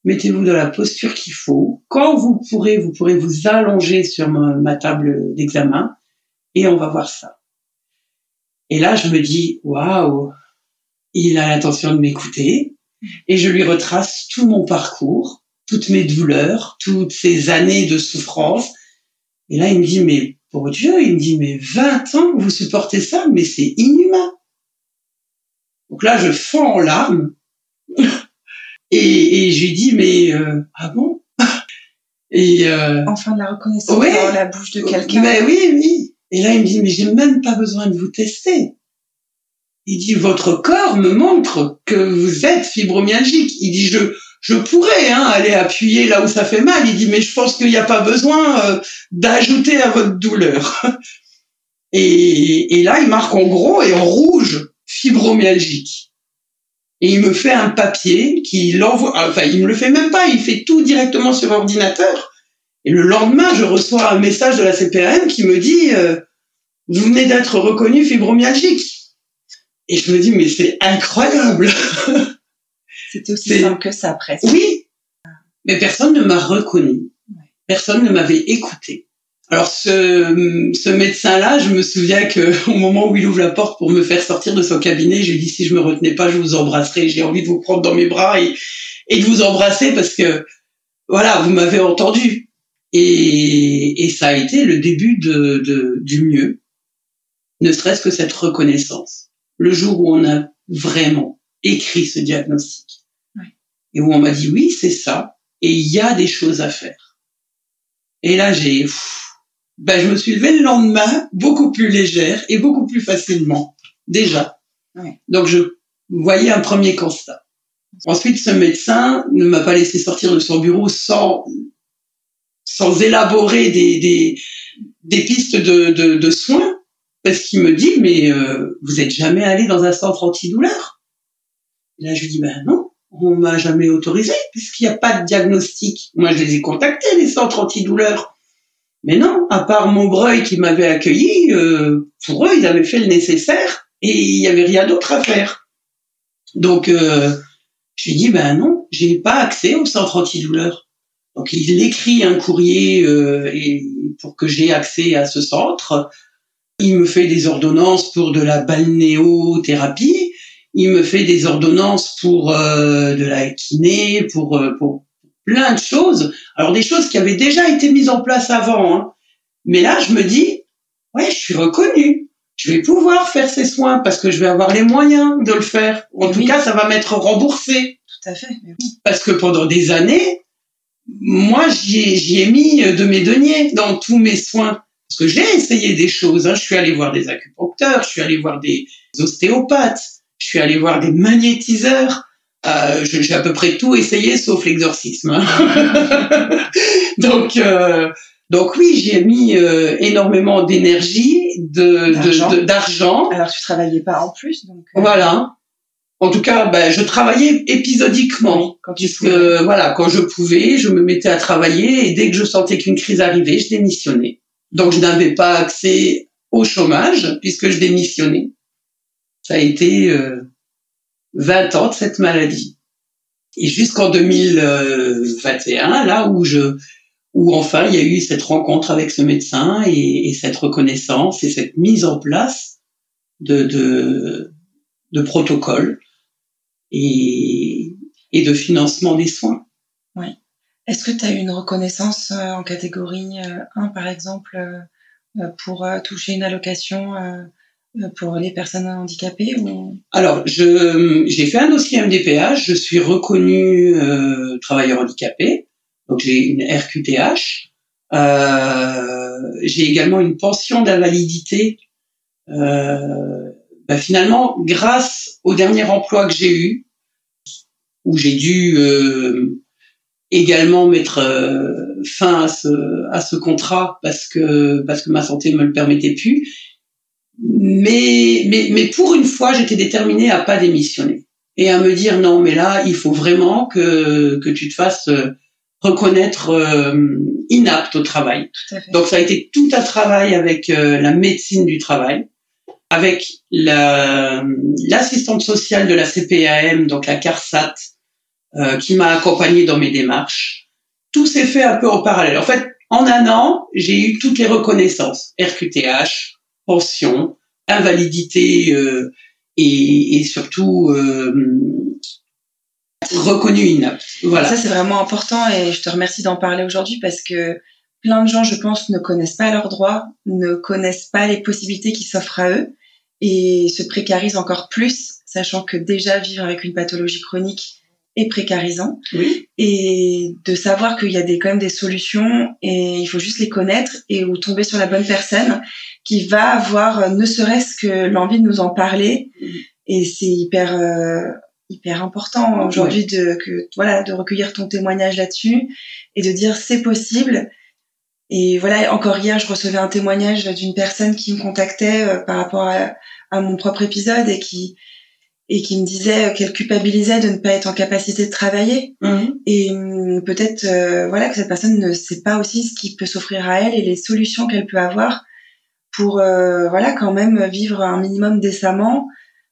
Mettez-vous dans la posture qu'il faut. Quand vous pourrez, vous pourrez vous allonger sur ma, ma table d'examen et on va voir ça. Et là, je me dis waouh, il a l'intention de m'écouter et je lui retrace tout mon parcours, toutes mes douleurs, toutes ces années de souffrance. Et là, il me dit, mais pour Dieu, il me dit, mais 20 ans, vous supportez ça, mais c'est inhumain. Donc là, je fonds en larmes et, et je lui dis, mais euh, ah bon? Et euh, Enfin, de la reconnaissance dans la bouche de quelqu'un. Mais oui, oui. Et là, il me dit, mais j'ai même pas besoin de vous tester. Il dit votre corps me montre que vous êtes fibromyalgique. Il dit je je pourrais hein, aller appuyer là où ça fait mal. Il dit mais je pense qu'il n'y a pas besoin euh, d'ajouter à votre douleur. Et, et là il marque en gros et en rouge fibromyalgique. Et il me fait un papier qui l'envoie. Enfin il me le fait même pas. Il fait tout directement sur ordinateur. Et le lendemain je reçois un message de la CPRM qui me dit euh, vous venez d'être reconnu fibromyalgique. Et je me dis, mais c'est incroyable. C'était aussi simple que ça, presque. Oui. Mais personne ne m'a reconnu. Personne ne m'avait écouté. Alors ce, ce médecin-là, je me souviens que au moment où il ouvre la porte pour me faire sortir de son cabinet, j'ai dit si je me retenais pas, je vous embrasserais. J'ai envie de vous prendre dans mes bras et, et de vous embrasser parce que voilà, vous m'avez entendu. Et, et ça a été le début de, de du mieux, ne serait-ce que cette reconnaissance le jour où on a vraiment écrit ce diagnostic. Et où on m'a dit oui, c'est ça, et il y a des choses à faire. Et là, j'ai, ben, je me suis levée le lendemain beaucoup plus légère et beaucoup plus facilement, déjà. Donc, je voyais un premier constat. Ensuite, ce médecin ne m'a pas laissé sortir de son bureau sans, sans élaborer des, des, pistes de, de, de soins parce qu'il me dit mais euh, vous êtes jamais allé dans un centre antidouleur? Là je lui dis ben non, on m'a jamais autorisé puisqu'il n'y a pas de diagnostic. Moi je les ai contactés les centres antidouleurs. Mais non, à part Montbreuil qui m'avait accueilli, euh, pour eux ils avaient fait le nécessaire et il n'y avait rien d'autre à faire. Donc euh, je lui dis ben non, j'ai pas accès au centre antidouleur. Donc il écrit un courrier euh, et pour que j'ai accès à ce centre. Il me fait des ordonnances pour de la balnéothérapie. Il me fait des ordonnances pour euh, de la kiné, pour, euh, pour plein de choses. Alors des choses qui avaient déjà été mises en place avant. Hein. Mais là, je me dis, ouais, je suis reconnue. Je vais pouvoir faire ces soins parce que je vais avoir les moyens de le faire. En tout cas, ça va m'être remboursé. Tout à fait. Parce que pendant des années, moi, j'y ai, mis de mes deniers dans tous mes soins. Parce que j'ai essayé des choses. Hein. Je suis allé voir des acupuncteurs, je suis allé voir des ostéopathes, je suis allé voir des magnétiseurs. Euh, j'ai à peu près tout essayé sauf l'exorcisme. Hein. donc, euh, donc oui, j'y ai mis euh, énormément d'énergie, de d'argent. Alors tu travaillais pas en plus, donc. Euh, voilà. En tout cas, ben, je travaillais épisodiquement. quand puisque, voilà, quand je pouvais, je me mettais à travailler et dès que je sentais qu'une crise arrivait, je démissionnais. Donc je n'avais pas accès au chômage puisque je démissionnais. Ça a été euh, 20 ans de cette maladie. Et jusqu'en 2021, là où je, où enfin il y a eu cette rencontre avec ce médecin et, et cette reconnaissance et cette mise en place de, de, de protocoles et, et de financement des soins. Oui. Est-ce que tu as eu une reconnaissance euh, en catégorie 1, euh, par exemple, euh, pour toucher une allocation pour les personnes handicapées ou... Alors, je, j'ai fait un dossier MDPH, je suis reconnu euh, travailleur handicapé, donc j'ai une RQTH. J'ai également une pension d'invalidité. Ben finalement, grâce au dernier emploi que j'ai eu, où j'ai dû euh, également mettre euh, fin à ce, à ce contrat parce que parce que ma santé me le permettait plus. Mais, mais, mais pour une fois, j'étais déterminée à pas démissionner et à me dire non, mais là, il faut vraiment que, que tu te fasses euh, reconnaître euh, inapte au travail. Donc ça a été tout un travail avec la médecine du travail, avec l'assistante sociale de la CPAM, donc la CARSAT, qui m'a accompagnée dans mes démarches. Tout s'est fait un peu en parallèle. En fait, en un an, j'ai eu toutes les reconnaissances, RQTH, pension, invalidité euh, et, et, surtout euh, reconnu inapte. Voilà. Ça c'est vraiment important et je te remercie d'en parler aujourd'hui parce que plein de gens, je pense, ne connaissent pas leurs droits, ne connaissent pas les possibilités qui s'offrent à eux et se précarisent encore plus, sachant que déjà vivre avec une pathologie chronique est précarisant. Oui. et de savoir qu'il y a des, quand même des solutions et il faut juste les connaître et ou tomber sur la bonne personne qui va avoir euh, ne serait-ce que l'envie de nous en parler. Et c'est hyper euh, hyper important aujourd'hui de que voilà de recueillir ton témoignage là-dessus et de dire c'est possible. Et voilà encore hier je recevais un témoignage d'une personne qui me contactait euh, par rapport à, à mon propre épisode et qui et qui me disait qu'elle culpabilisait de ne pas être en capacité de travailler mhm. et hum, peut-être euh, voilà que cette personne ne sait pas aussi ce qui peut s'offrir à elle et les solutions qu'elle peut avoir pour euh, voilà quand même vivre un minimum décemment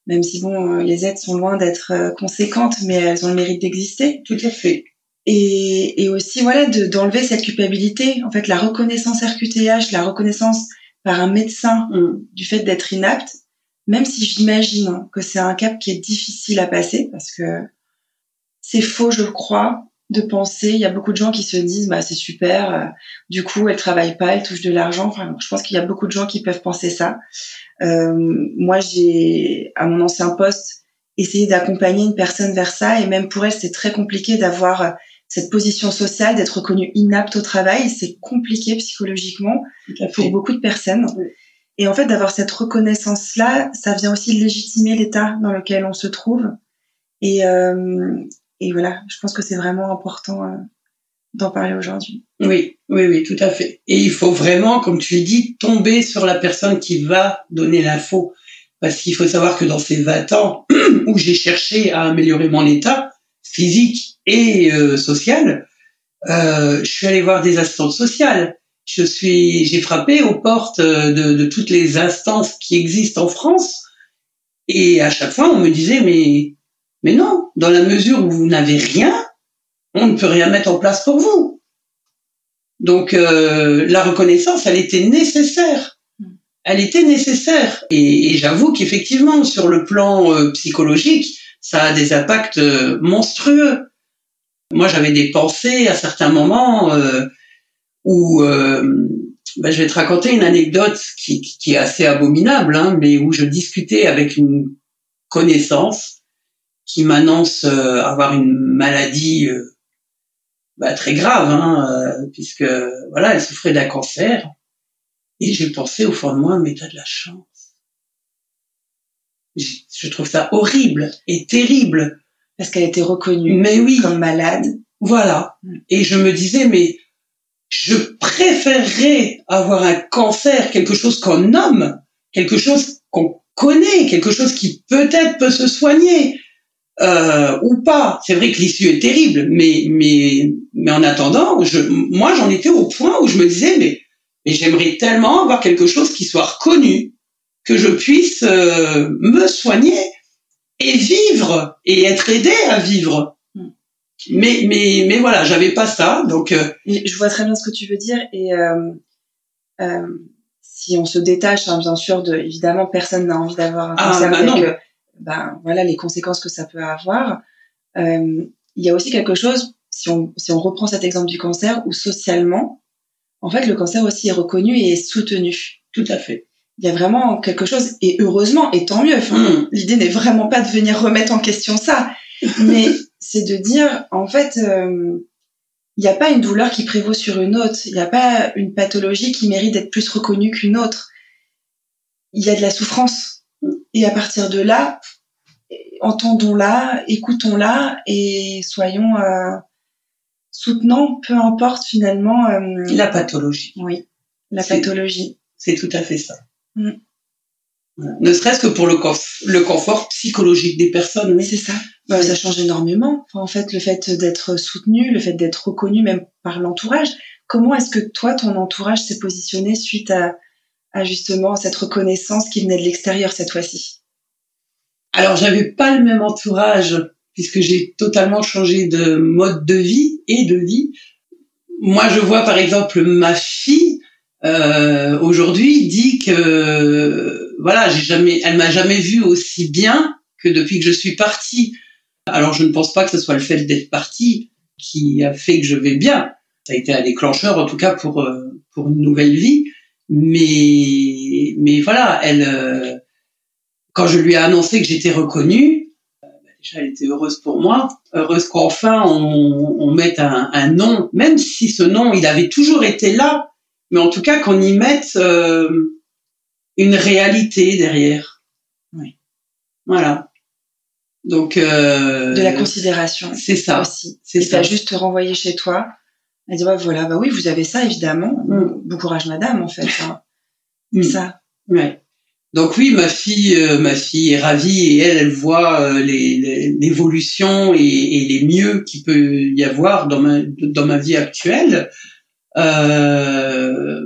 même si bon euh, les aides sont loin d'être conséquentes mais elles ont le mérite d'exister tout à fait et, et aussi voilà d'enlever cette culpabilité en fait la reconnaissance RQTH la reconnaissance par un médecin mhm. du fait d'être inapte même si j'imagine que c'est un cap qui est difficile à passer parce que c'est faux, je crois, de penser. Il y a beaucoup de gens qui se disent, bah c'est super. Euh, du coup, elle travaille pas, elle touche de l'argent. Enfin, je pense qu'il y a beaucoup de gens qui peuvent penser ça. Euh, moi, j'ai à mon ancien poste essayé d'accompagner une personne vers ça, et même pour elle, c'est très compliqué d'avoir cette position sociale, d'être reconnue inapte au travail. C'est compliqué psychologiquement pour beaucoup de personnes. Et en fait, d'avoir cette reconnaissance-là, ça vient aussi légitimer l'état dans lequel on se trouve. Et, euh, et voilà, je pense que c'est vraiment important euh, d'en parler aujourd'hui. Oui, oui, oui, tout à fait. Et il faut vraiment, comme tu l'as dit, tomber sur la personne qui va donner l'info. Parce qu'il faut savoir que dans ces 20 ans où j'ai cherché à améliorer mon état physique et euh, social, je suis allé voir des assistantes sociales je suis, j'ai frappé aux portes euh, de, toutes les instances qui existent en France, et à chaque fois on me disait mais mais non, dans la mesure où vous n'avez rien, on ne peut rien mettre en place pour vous. Donc euh, la reconnaissance, elle était nécessaire. Elle était nécessaire. Et, et j'avoue qu'effectivement, sur le plan euh, psychologique, ça a des impacts euh, monstrueux. Moi, j'avais des pensées à certains moments euh, où euh, ben, je vais te raconter une anecdote qui, qui est assez abominable, hein, mais où je discutais avec une connaissance qui m'annonce euh, avoir une maladie euh, bah, très grave, hein, euh, puisque voilà, elle souffrait d'un cancer. Et j'ai pensé au fond de moi, mais t'as de la chance. Je trouve ça horrible et terrible. Parce qu'elle était reconnue mais oui. comme malade. Voilà. Mm. Et je me disais, mais je préférerais avoir un cancer, quelque chose qu'on nomme, quelque chose qu'on connaît, quelque chose qui peut-être peut se soigner euh, ou pas. C'est vrai que l'issue est terrible, mais mais mais en attendant, moi j'en étais au point où je me disais mais mais j'aimerais tellement avoir quelque chose qui soit reconnu, que je puisse euh, me soigner et vivre et être aidé à vivre. Mais mais mais voilà, j'avais pas ça, donc. Euh, je vois très bien ce que tu veux dire et euh, euh, si on se détache, hein, bien sûr, de évidemment personne n'a envie d'avoir un ah, cancer bah ben voilà les conséquences que ça peut avoir. Euh, il y a aussi quelque chose si on si on reprend cet exemple du cancer où socialement, en fait, le cancer aussi est reconnu et est soutenu. Tout à fait il y a vraiment quelque chose, et heureusement, et tant mieux. Enfin, mm. L'idée n'est vraiment pas de venir remettre en question ça, mais c'est de dire, en fait, euh, il n'y a pas une douleur qui prévaut sur une autre, il n'y a pas une pathologie qui mérite d'être plus reconnue qu'une autre. Il y a de la souffrance. Et à partir de là, entendons-la, écoutons-la et soyons euh, soutenants, peu importe finalement. Euh, la pathologie. Oui, la pathologie. C'est tout à fait ça. Mm. Ne serait-ce que pour le, le confort psychologique des personnes. Oui. C'est ça. Bah, ça change énormément. en fait, le fait d'être soutenu, le fait d'être reconnu même par l'entourage. Comment est-ce que toi, ton entourage s'est positionné suite à, à justement cette reconnaissance qui venait de l'extérieur cette fois-ci? Alors, j'avais pas le même entourage puisque j'ai totalement changé de mode de vie et de vie. Moi, je vois par exemple ma fille euh, aujourd'hui dit que voilà, j'ai jamais, elle m'a jamais vu aussi bien que depuis que je suis partie. Alors je ne pense pas que ce soit le fait d'être partie qui a fait que je vais bien. Ça a été un déclencheur en tout cas pour euh, pour une nouvelle vie. Mais mais voilà, elle euh, quand je lui ai annoncé que j'étais reconnue, bah, déjà elle était heureuse pour moi, heureuse qu'enfin on, on mette un, un nom, même si ce nom il avait toujours été là mais en tout cas qu'on y mette euh, une réalité derrière. Oui. Voilà. Donc euh, de la considération. C'est ça. Aussi. C'est ça. juste renvoyer chez toi. Elle dit ouais, voilà bah oui vous avez ça évidemment. Mm. Bon courage madame en fait. Hein. Mm. Ça. Ouais. Donc oui, ma fille, euh, ma fille est ravie et elle, elle voit euh, l'évolution et, et, les mieux qu'il peut y avoir dans ma dans ma vie actuelle. Euh,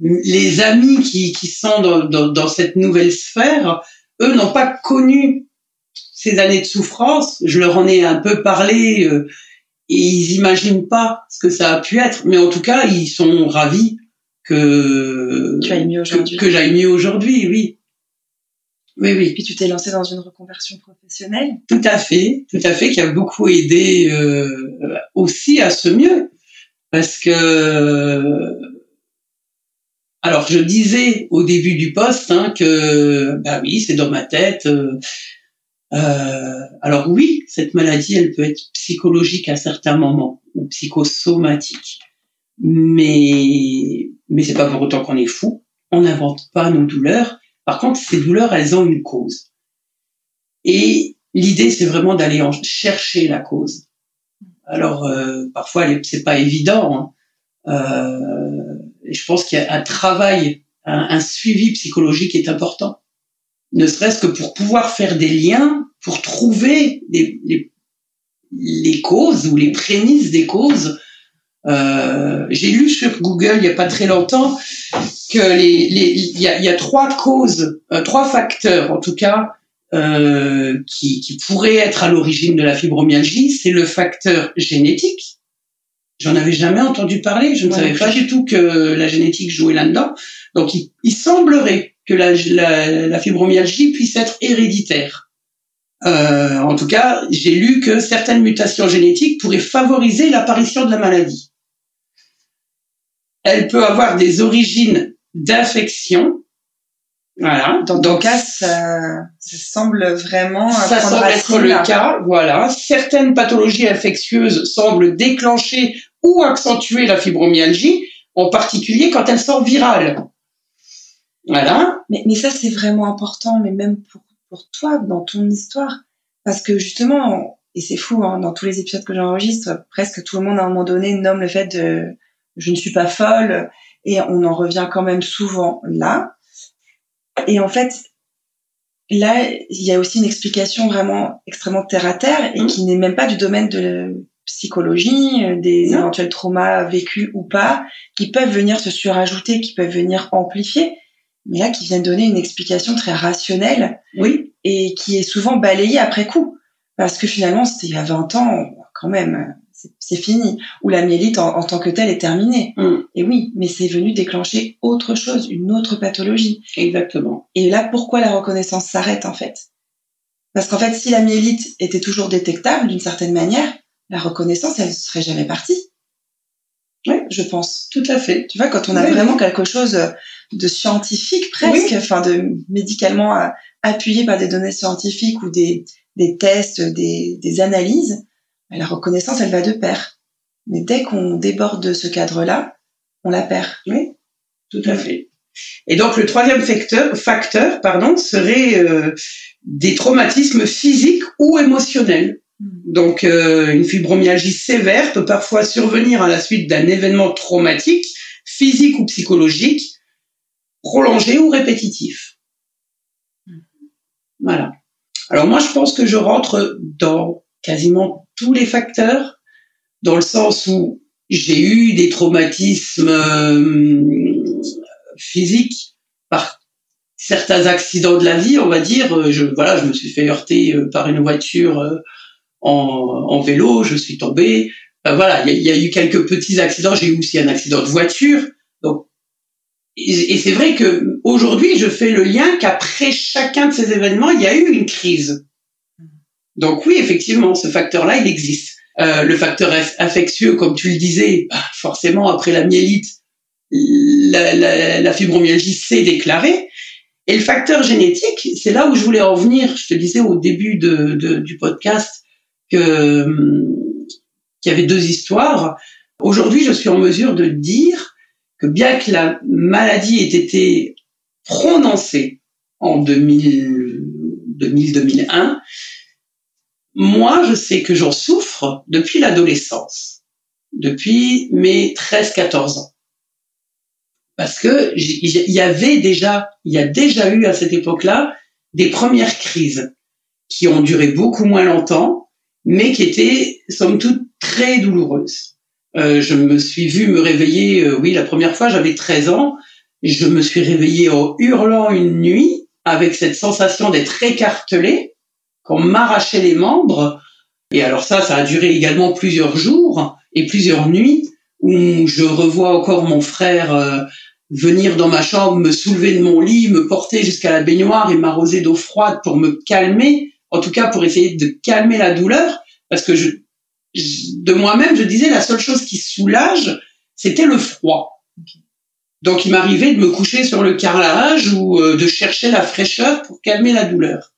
les amis qui, qui sont dans, dans, dans, cette nouvelle sphère, eux n'ont pas connu ces années de souffrance. Je leur en ai un peu parlé euh, et ils imaginent pas ce que ça a pu être. Mais en tout cas, ils sont ravis que mieux aujourd'hui. Que, j'aille mieux aujourd'hui, oui. Oui, oui. Puis tu t'es lancé dans une reconversion professionnelle. Tout à fait, tout à fait, qui a beaucoup aidé euh, aussi à ce mieux parce que alors je disais au début du poste hein, que bah oui c'est dans ma tête. Euh, euh, alors oui, cette maladie elle peut être psychologique à certains moments ou psychosomatique, mais mais c'est pas pour autant qu'on est fou. On n'invente pas nos douleurs. Par contre, ces douleurs elles ont une cause. Et l'idée c'est vraiment d'aller en chercher la cause. Alors euh, parfois c'est pas évident. Hein. Euh, je pense qu'il y a un travail, un, suivi psychologique est important. Ne serait-ce que pour pouvoir faire des liens, pour trouver les, les, causes ou les prémices des causes. Euh, J'ai lu sur Google il y a pas très longtemps que les, les il, y a, y a trois causes, euh, trois facteurs en tout cas euh, qui, qui, pourrait être à l'origine de la fibromyalgie, c'est le facteur génétique. J'en avais jamais entendu parler, je ne savais pas du tout que la génétique jouait là-dedans. Donc il, il, semblerait que la, la, la, fibromyalgie puisse être héréditaire. Euh, en tout cas, j'ai lu que certaines mutations génétiques pourraient favoriser l'apparition de la maladie. Elle peut avoir des origines d'infection. Voilà. Dans ton cas, ça, ça semble vraiment ça semble être le cas. Voilà. Certaines pathologies infectieuses semblent déclencher ou accentuer la fibromyalgie, en particulier quand elles sont virales. Voilà. Mais, mais ça, c'est vraiment important, mais même pour, pour toi, dans ton histoire. Parce que justement, et c'est fou, hein, dans tous les épisodes que j'enregistre, presque tout le monde à un moment donné nomme le fait de je ne suis pas folle, et on en revient quand même souvent là. Et en fait, là, il y a aussi une explication vraiment extrêmement terre à terre et mmh. qui n'est même pas du domaine de psychologie, euh, des éventuels traumas vécus ou pas, qui peuvent venir se surajouter, qui peuvent venir amplifier, mais là qui viennent donner une explication très rationnelle, oui, et qui est souvent balayée après coup, parce que finalement c'était il y a 20 ans, quand même, c'est fini, ou la myélite en, tant que telle est terminée. Mm. Et oui, mais c'est venu déclencher autre chose, une autre pathologie. Exactement. Et là, pourquoi la reconnaissance s'arrête en fait? Parce qu'en fait, si la myélite était toujours détectable d'une certaine manière, la reconnaissance, elle serait jamais partie. Oui, je pense. Tout à fait. Tu vois, quand on a vraiment quelque chose de scientifique presque, enfin de médicalement appuyé par des données scientifiques ou des, des tests, des, des analyses, la reconnaissance, elle va de pair. Mais dès qu'on déborde de ce cadre-là, on la perd. Oui, tout à fait. Et donc le troisième facteur, facteur pardon, serait euh, des traumatismes physiques ou émotionnels. Hmm. Donc, euh, une fibromyalgie sévère peut parfois survenir à la suite d'un événement traumatique, physique ou psychologique, prolongé ou répétitif. Voilà. Alors moi, je pense que je rentre dans quasiment tous les facteurs, dans le sens où j'ai eu des traumatismes euh, physiques par certains accidents de la vie, on va dire. Je, voilà, je me suis fait heurter euh, par une voiture en, vélo, je suis tombé. voilà, il y, a eu quelques petits accidents. J'ai eu aussi un accident de voiture. Donc, et, c'est vrai que aujourd'hui, je fais le lien qu'après chacun de ces événements, il y a eu une crise. Donc oui, effectivement, ce facteur-là, il existe. Euh, le facteur affectueux, comme tu le disais, bah, forcément, après la myélite, la, la, la fibromyalgie s'est déclarée. Et le facteur génétique, c'est là où je voulais en venir. Je te disais au début de, de, du podcast, que qu'il y avait deux histoires. Aujourd'hui, je suis en mesure de dire que bien que la maladie ait été prononcée en 2000-2001, moi, je sais que j'en souffre depuis l'adolescence, depuis mes 13-14 ans. Parce que il y avait déjà, il y a déjà eu à cette époque-là des premières crises qui ont duré beaucoup moins longtemps mais qui était somme toute très douloureuse. Euh, je me suis vu me réveiller, euh, oui, la première fois, j'avais 13 ans, je me suis réveillée en hurlant une nuit avec cette sensation d'être écartelé, qu'on m'arrachait les membres. Et alors ça, ça a duré également plusieurs jours et plusieurs nuits où je revois encore mon frère euh, venir dans ma chambre, me soulever de mon lit, me porter jusqu'à la baignoire et m'arroser d'eau froide pour me calmer en tout cas pour essayer de calmer la douleur, parce que je, de moi-même, je disais la seule chose qui soulage, c'était le froid. Donc il m'arrivait de me coucher sur le carrelage ou euh, de chercher la fraîcheur pour calmer la douleur.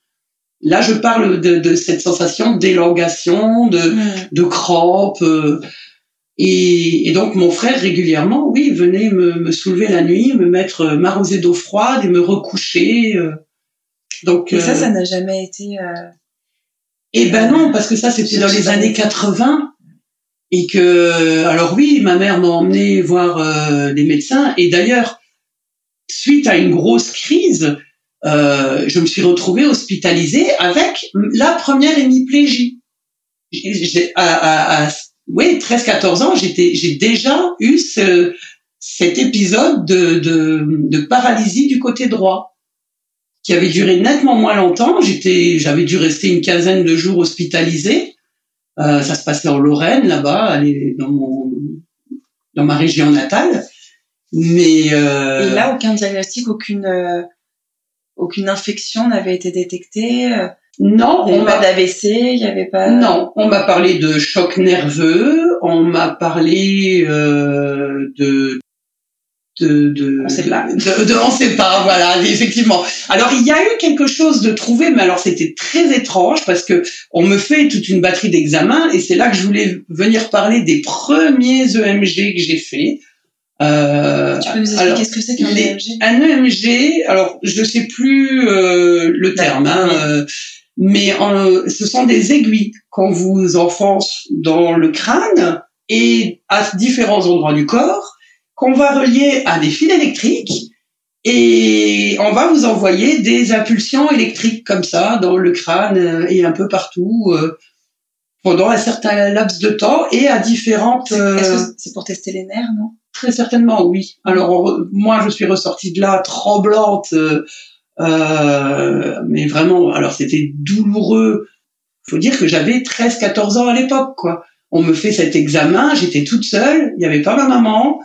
Là, je parle de, cette sensation d'élongation, de, mmh. de crampe. Euh, et, donc mon frère régulièrement, oui, venait me, soulever la nuit, me mettre, m'arroser d'eau froide et me recoucher. Euh, donc, et ça, euh, ça n'a jamais été. Euh... Eh ben non, parce que ça, c'était dans les années 80. Et que, alors oui, ma mère m'a emmené voir euh, des médecins. Et d'ailleurs, suite à une grosse crise, euh, je me suis retrouvée hospitalisée avec la première hémiplégie. À, à, à, oui, 13-14 ans, j'étais, j'ai déjà eu ce, cet épisode de, de, de paralysie du côté droit qui avait duré nettement moins longtemps. J'étais, j'avais dû rester une quinzaine de jours hospitalisé. Euh, ça se passait en Lorraine, là-bas, dans mon, dans ma région natale. Mais euh... et là, aucun diagnostic, aucune euh, aucune infection n'avait été détectée. Euh, Non, Il n'y on avait pas m'a d'AVC, il n'y avait pas. non, on m'a parlé de choc nerveux, on m'a parlé euh, de de de On sait pas. de, de- on sait pas, voilà, effectivement. Alors il y a eu quelque chose de trouvé, mais alors c'était très étrange parce que on me fait toute une batterie d'examens et c'est là que je voulais venir parler des premiers EMG que j'ai fait. Euh, Tu peux nous expliquer alors, ce que c'est qu'un EMG un EMG, alors je sais plus euh, le terme, hein, euh, mais en- ce sont des aiguilles qu'on vous enfonce dans le crâne et à différents endroits du corps qu'on va relier à des fils électriques et on va vous envoyer des impulsions électriques comme ça dans le crâne euh, et un peu partout euh, pendant un certain laps de temps et à différentes Est-ce euh, que c'est pour tester les nerfs, non? Très certainement, oui. Alors on- moi, je suis ressortie de là tremblante, euh, euh, mais vraiment. Alors c'était douloureux. Faut dire que j'avais 13-14 ans à l'époque, quoi. On me fait cet examen, j'étais toute seule, il n'y avait pas ma maman.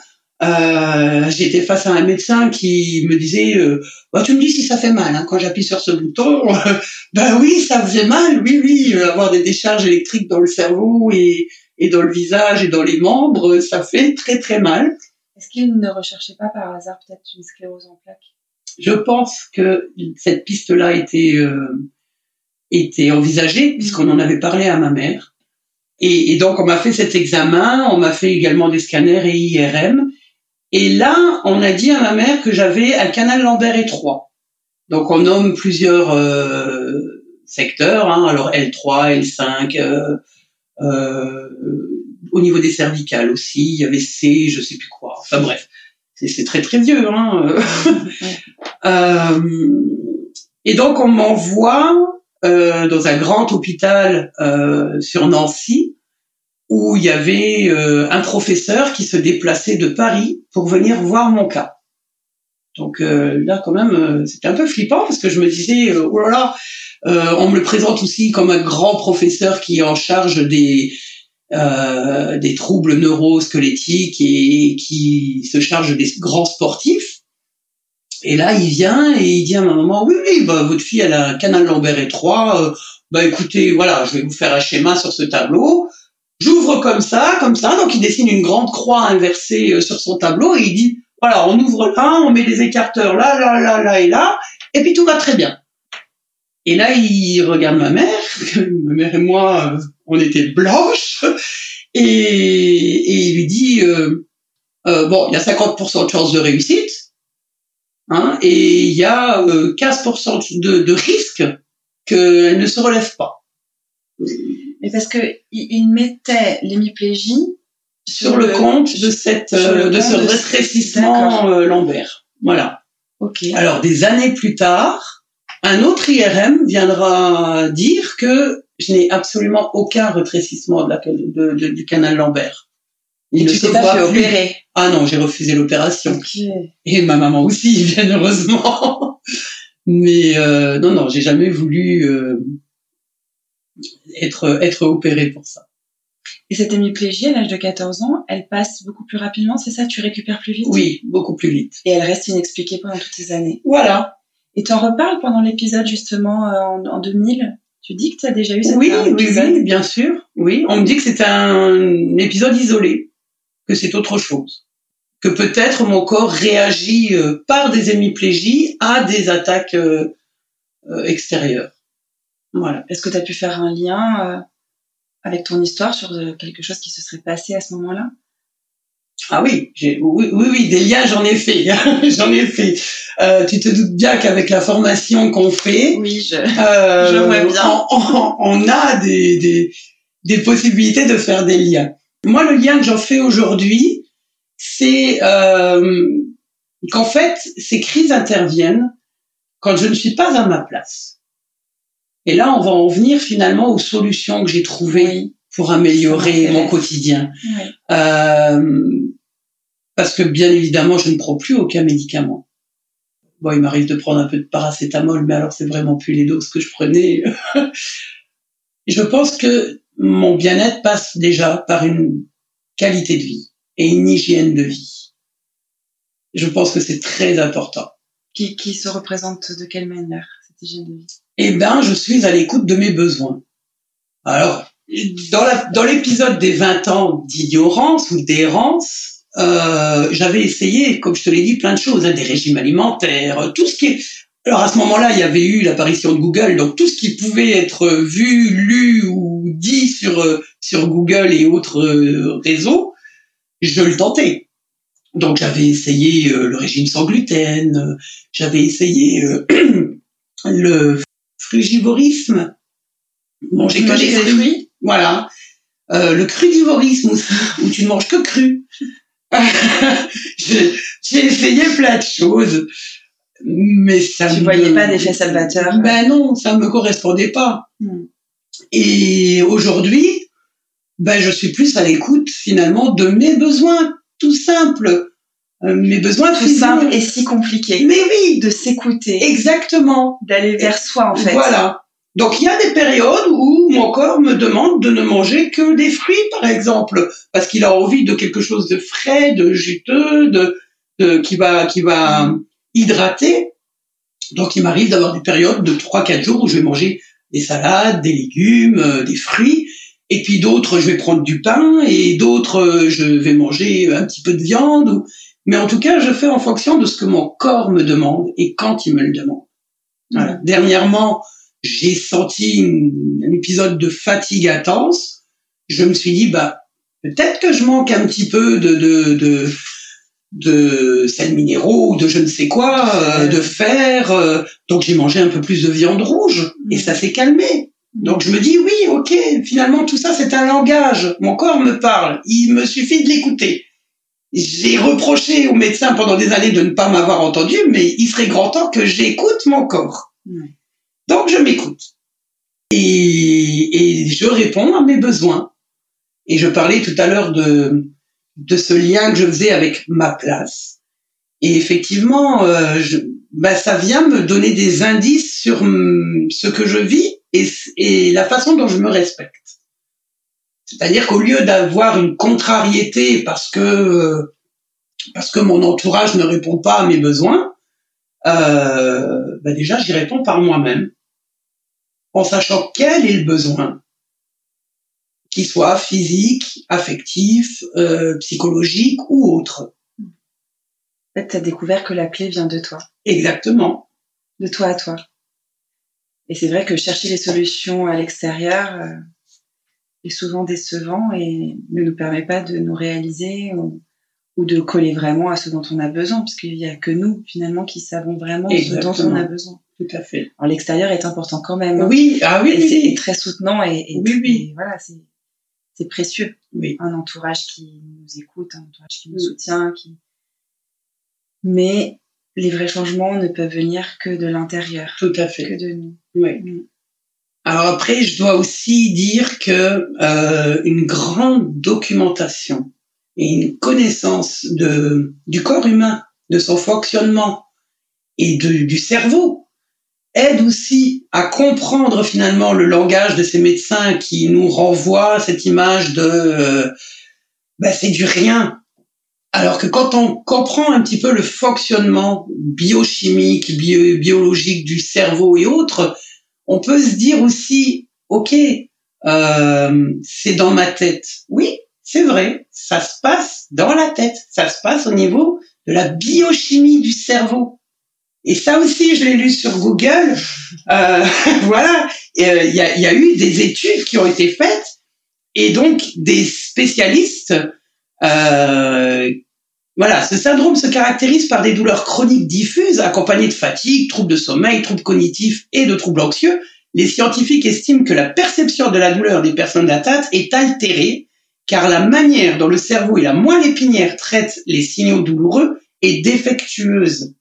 Euh, j'étais face à un médecin qui me disait euh, bah, tu me dis si ça fait mal hein, quand j'appuie sur ce bouton ben oui ça faisait mal oui oui avoir des décharges électriques dans le cerveau et, et dans le visage et dans les membres ça fait très très mal Est-ce qu'il ne recherchait pas par hasard peut-être une sclérose en plaques? Je pense que cette piste-là était euh, était envisagée puisqu'on en avait parlé à ma mère. Et, et donc on m'a fait cet examen, on m'a fait également des scanners et IRM. Et là, on a dit à ma mère que j'avais un canal Lambert étroit. Donc on nomme plusieurs euh, secteurs, hein, alors L3, L5, euh, euh, au niveau des cervicales aussi, il y avait C, je sais plus quoi. Enfin bref, c'est très très vieux. Hein. Euh, et donc on m'envoie euh, dans un grand hôpital euh, sur Nancy où il y avait euh, un professeur qui se déplaçait de Paris pour venir voir mon cas. Donc euh, là quand même euh, c'était un peu flippant parce que je me disais euh, oh là là euh, on me le présente aussi comme un grand professeur qui est en charge des euh, des troubles neurosquelettiques et qui se charge des grands sportifs. Et là, il vient et il dit à ma maman, oui, oui, bah, votre fille, elle a un canal lombaire étroit. Bah, écoutez, voilà, je vais vous faire un schéma sur ce tableau. J'ouvre comme ça, comme ça. Donc, il dessine une grande croix inversée euh, sur son tableau et il dit, voilà, on ouvre là, on met des écarteurs là, là, là, là et là, et puis tout va très bien. Et là, il regarde ma mère. ma mère et moi, euh, on était blanches. Et, il lui dit, euh, bon, il y a 50% de chances de réussite. Hein, et il y a euh, 15% de, de risque qu'elle ne se relève pas. Mais parce que il, il mettait l'hémiplégie Sur le compte de cette euh, de ce rétrécissement euh, lombaire. Voilà. Ok. Alors des années plus tard, un autre IRM viendra dire que je n'ai absolument aucun rétrécissement de la, de- de- du canal lombaire. Il Et ne tu t'es pas fait plus. opérer. Ah non, j'ai refusé l'opération. Et ma maman aussi, bien heureusement. Mais euh, non, non, j'ai jamais voulu euh, être être opéré pour ça. Et cette hémiplégie, à l'âge de 14 ans, elle passe beaucoup plus rapidement, c'est ça? Tu récupères plus vite? Oui, beaucoup plus vite. Et elle reste inexpliquée pendant toutes ces années. Voilà. Et tu en reparles pendant l'épisode justement euh, en, en 2000 Tu dis que tu as déjà eu cette Oui, oui, bien sûr. Oui, on me dit que c'est un épisode isolé, que c'est autre chose, que peut-être mon corps réagit euh, par des hémiplégies à des attaques euh, euh, extérieures. Voilà. Est-ce que tu as pu faire un lien euh, avec ton histoire sur euh, quelque chose qui se serait passé à ce moment-là? Ah oui, j'ai, oui, oui, oui, des liens, j'en ai fait, j'en ai fait. Euh, tu te doutes bien qu'avec la formation qu'on fait, Oui, je... euh, Je vois bien. On, on- on a des, des, des possibilités de faire des liens. Moi, le lien que j'en fais aujourd'hui, c'est euh, qu'en fait, ces crises interviennent quand je ne suis pas à ma place. Et là, on va en venir finalement aux solutions que j'ai trouvées pour améliorer mon quotidien. Oui. Euh, parce que bien évidemment, je ne prends plus aucun médicament. Bon, il m'arrive de prendre un peu de paracétamol, mais alors c'est vraiment plus les doses que je prenais. je pense que mon bien-être passe déjà par une qualité de vie et une hygiène de vie. Je pense que c'est très important. Qui, qui se représente de quelle manière Eh ben, je suis à l'écoute de mes besoins. Alors, dans l'épisode des 20 ans d'ignorance ou d'errance, euh, j'avais essayé, comme je te l'ai dit, plein de choses, hein, des régimes alimentaires, tout ce qui est... Alors à ce moment-là, il y avait eu l'apparition de Google, donc tout ce qui pouvait être vu, lu ou dit sur euh, sur Google et autres euh, réseaux, je le tentais. Donc j'avais essayé le régime sans gluten, j'avais essayé le frugivorisme. Manger que des fruits. Voilà. le crudivorisme où, où tu ne manges que cru. j'ai essayé plein de choses, mais ça tu voyais pas d'effet salvateur. Ben non, ça me correspondait pas. Hmm. Et aujourd'hui, ben je suis plus à l'écoute finalement de mes besoins, tout simple. Euh, mes besoins tout simple et si compliqué. Mais oui, de s'écouter. Exactement. D'aller vers soi en fait. Voilà. Donc il y a des périodes où mon corps me demande de ne manger que des fruits, par exemple, parce qu'il a envie de quelque chose de frais, de juteux, de, de qui va qui va hydrater. Donc il m'arrive d'avoir des périodes de 3-4 jours où je vais manger des salades, des légumes, euh, des fruits, et puis d'autres je vais prendre du pain, et d'autres euh, je vais manger un petit peu de viande. Mais en tout cas, je fais en fonction de ce que mon corps me demande et quand il me le demande. Voilà. Dernièrement, j'ai senti un épisode de fatigue intense, je me suis dit bah peut-être que je manque un petit peu de de de, de sels minéraux ou de je ne sais quoi, euh, de fer. Euh, donc j'ai mangé un peu plus de viande rouge et ça s'est calmé. Donc je me dis oui, ok, finalement tout ça c'est un langage. Mon corps me parle, il me suffit de l'écouter. J'ai reproché au médecin pendant des années de ne pas m'avoir entendu, mais il serait grand temps que j'écoute mon corps. Donc je m'écoute. Et, je réponds à mes besoins. Et je parlais tout à l'heure de, de ce lien que je faisais avec ma place. Et effectivement, euh, je, bah, ça vient me donner des indices sur ce que je vis et, et la façon dont je me respecte. C'est-à-dire qu'au lieu d'avoir une contrariété parce que parce que mon entourage ne répond pas à mes besoins, euh, bah déjà j'y réponds par moi-même en sachant quel est le besoin, qu'il soit physique, affectif, euh, psychologique ou autre. En fait, tu as découvert que la clé vient de toi. Exactement. De toi à toi. Et c'est vrai que chercher les solutions à l'extérieur euh, est souvent décevant et ne nous permet pas de nous réaliser ou, de coller vraiment à ce dont on a besoin, parce qu'il n'y a que nous, finalement, qui savons vraiment ce dont on a besoin. Tout à fait. Alors l'extérieur est important quand même. Hein. Oui, ah oui, c'est très soutenant et, oui, oui. voilà, c'est c'est précieux. Oui. Un entourage qui nous écoute, un entourage qui nous soutient, qui. Mais les vrais changements ne peuvent venir que de l'intérieur. Tout à fait. Que de nous. Oui. Mm. Alors après, je dois aussi dire que euh, une grande documentation et une connaissance de du corps humain, de son fonctionnement et de, du cerveau aide aussi à comprendre finalement le langage de ces médecins qui nous renvoient cette image de euh, bah, c'est du rien. Alors que quand on comprend un petit peu le fonctionnement biochimique, biologique du cerveau et autres, on peut se dire aussi, ok, euh, c'est dans ma tête. Oui, c'est vrai, ça se passe dans la tête, ça se passe au niveau de la biochimie du cerveau. Et ça aussi, je l'ai lu sur Google. Euh, voilà, euh, il y, a, y, a, eu des études qui ont été faites et donc des spécialistes. Voilà, ce syndrome se caractérise par des douleurs chroniques diffuses accompagnées de fatigue, troubles de sommeil, troubles cognitifs et de troubles anxieux. Les scientifiques estiment que la perception de la douleur des personnes atteintes est altérée car la manière dont le cerveau et la moelle épinière traitent les signaux douloureux est défectueuse.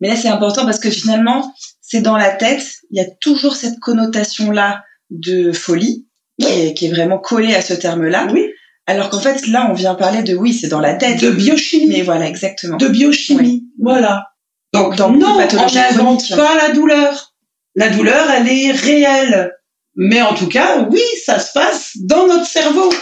Mais là, c'est important parce que finalement, c'est dans la tête. Il y a toujours cette connotation-là de folie qui, est, vraiment collée à ce terme-là. Oui. Alors qu'en fait, là, on vient parler de oui, c'est dans la tête. De biochimie. Mais voilà, exactement. De biochimie. Voilà. Donc, non, on n'invente pas la douleur. La douleur, elle est réelle. Mais en tout cas, oui, ça se passe dans notre cerveau.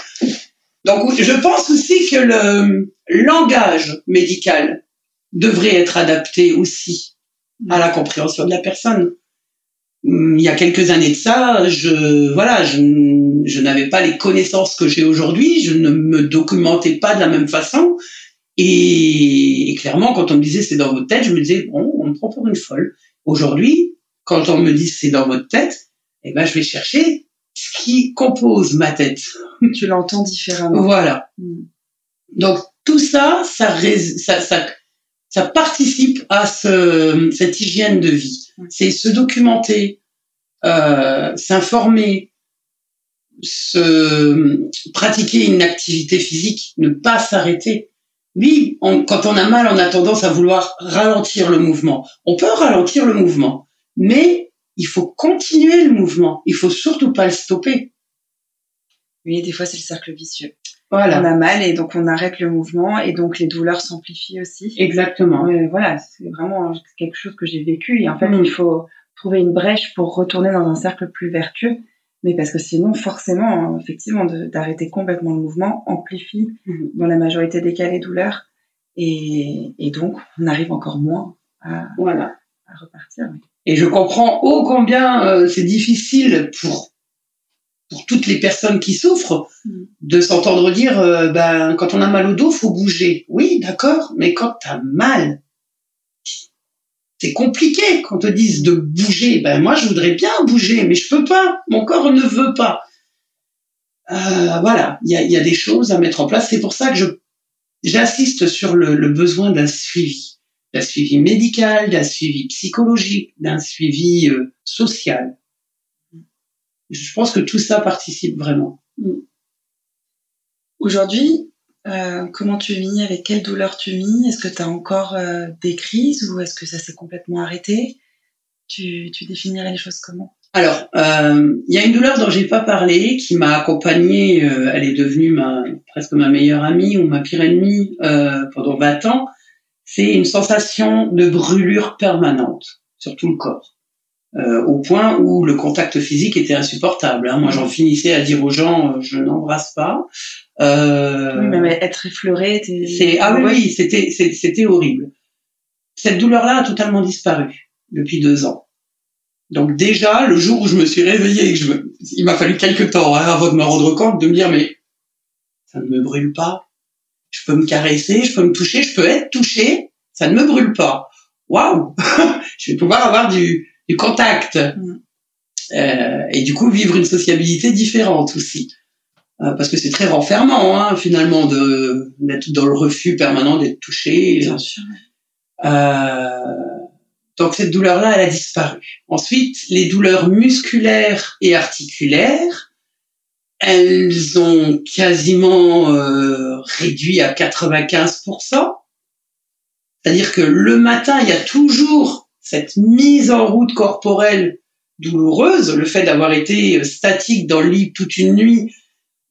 Donc, je pense aussi que le langage médical devrait être adapté aussi à la compréhension de la personne. Il y a quelques années de ça, je voilà, je, je n'avais pas les connaissances que j'ai aujourd'hui, je ne me documentais pas de la même façon. Et, clairement, quand on me disait c'est dans votre tête, je me disais bon, on me prend pour une folle. Aujourd'hui, quand on me dit c'est dans votre tête, eh ben je vais chercher ce qui compose ma tête. Tu l'entends différemment. Voilà. Hmm. Donc tout ça, ça, ça, ça, ça participe à ce, cette hygiène de vie. C'est se documenter, euh, s'informer, se pratiquer une activité physique, ne pas s'arrêter. Oui, quand on a mal, on a tendance à vouloir ralentir le mouvement. On peut ralentir le mouvement, mais il faut continuer le mouvement. Il faut surtout pas le stopper. Oui, des fois c'est le cercle vicieux. Voilà. On a mal et donc on arrête le mouvement et donc les douleurs s'amplifient aussi. Exactement. voilà, c'est vraiment quelque chose que j'ai vécu et en fait mm. il faut trouver une brèche pour retourner dans un cercle plus vertueux. Mais parce que sinon, forcément, effectivement, d'arrêter complètement le mouvement amplifie mm. dans la majorité des cas les douleurs et, et donc on arrive encore moins à, voilà. à repartir. Et je comprends ô combien euh, c'est difficile pour pour toutes les personnes qui souffrent, mm. de s'entendre dire, euh, ben, quand on a mal au dos, faut bouger. Oui, d'accord, mais quand tu as mal, c'est compliqué quand on te dise de bouger. Ben, moi, je voudrais bien bouger, mais je peux pas. Mon corps ne veut pas. Euh, voilà, il y a, y a, des choses à mettre en place. C'est pour ça que je j'insiste sur le, le besoin d'un suivi, d'un suivi médical, d'un suivi psychologique, d'un suivi euh, social je pense que tout ça participe vraiment. Mm. Aujourd'hui, euh, comment tu vis Avec quelle douleur tu vis? Est-ce que tu as encore euh, des crises ou est-ce que ça s'est complètement arrêté? Tu, tu, définirais les choses comment? Alors, euh, il y a une douleur dont j'ai pas parlé, qui m'a accompagnée. Elle est devenue ma, presque ma meilleure amie ou ma pire ennemie pendant 20 ans. C'est une sensation de brûlure permanente sur tout le corps. Euh, au point où le contact physique était insupportable. Hein. Moi, j'en finissais à dire aux gens, euh, je n'embrasse pas. Euh, oui, mais être effleuré, c'est ah oui, oui c'était c'était horrible. Cette douleur-là a totalement disparu depuis deux ans. Donc déjà, le jour où je me suis réveillée, je il m'a fallu quelques temps hein, avant de me rendre compte, de me dire mais ça ne me brûle pas. Je peux me caresser, je peux me toucher, je peux être touché, ça ne me brûle pas. Waouh Je vais pouvoir avoir du du contact. Mm. Euh, et du coup, vivre une sociabilité différente aussi. Euh, parce que c'est très renfermant, hein, finalement, de d'être dans le refus permanent d'être touché. Bien sûr. Euh, donc cette douleur-là, elle a disparu. Ensuite, les douleurs musculaires et articulaires, elles ont quasiment euh, réduit à 95%. C'est-à-dire que le matin, il y a toujours cette mise en route corporelle douloureuse, le fait d'avoir été statique dans le lit toute une nuit,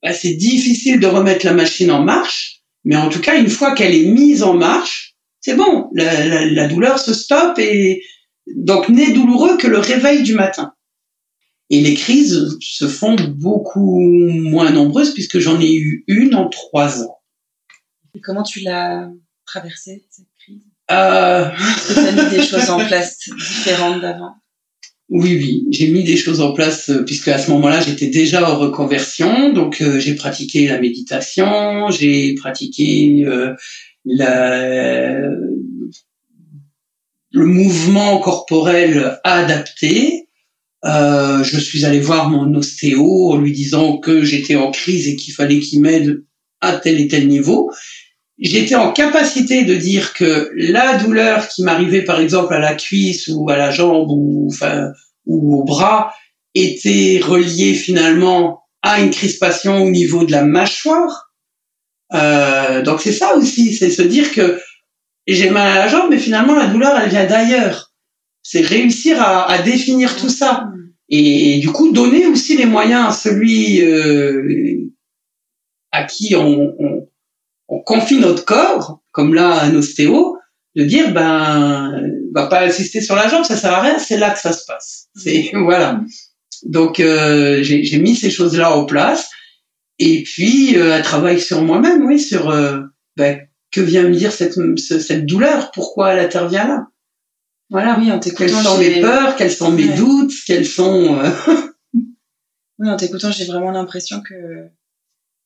bah, c'est difficile de remettre la machine en marche, mais en tout cas, une fois qu'elle est mise en marche, c'est bon, la, douleur se stoppe et donc n'est douloureux que le réveil du matin. Et les crises se font beaucoup moins nombreuses puisque j'en ai eu une en trois ans. Et comment tu l'as traversée euh... Tu as mis des choses en place différentes d'avant. Oui, oui, j'ai mis des choses en place euh, puisque à ce moment-là j'étais déjà en reconversion, donc euh, j'ai pratiqué la méditation, j'ai pratiqué euh, la, le mouvement corporel adapté. je suis allé voir mon ostéo en lui disant que j'étais en crise et qu'il fallait qu'il m'aide à tel et tel niveau j'étais en capacité de dire que la douleur qui m'arrivait par exemple à la cuisse ou à la jambe ou enfin ou au bras était reliée finalement à une crispation au niveau de la mâchoire. Euh, donc c'est ça aussi, c'est se dire que j'ai mal à la jambe, mais finalement la douleur elle vient d'ailleurs. C'est réussir à, définir tout ça et, du coup donner aussi les moyens à celui euh, à qui on, on on confie notre corps, comme là un ostéo, de dire ben va pas insister sur la jambe, ça sert à rien, c'est là que ça se passe. C'est voilà. Donc euh, j'ai mis ces choses-là en place et puis euh, un travail sur moi-même, oui, sur euh, ben, que vient me dire cette cette douleur, pourquoi elle intervient là. Voilà. Oui, en Quelles sont mes peurs, quels sont mes Ouais. doutes, quels sont... euh, Oui, en t'écoutant, j'ai vraiment l'impression que,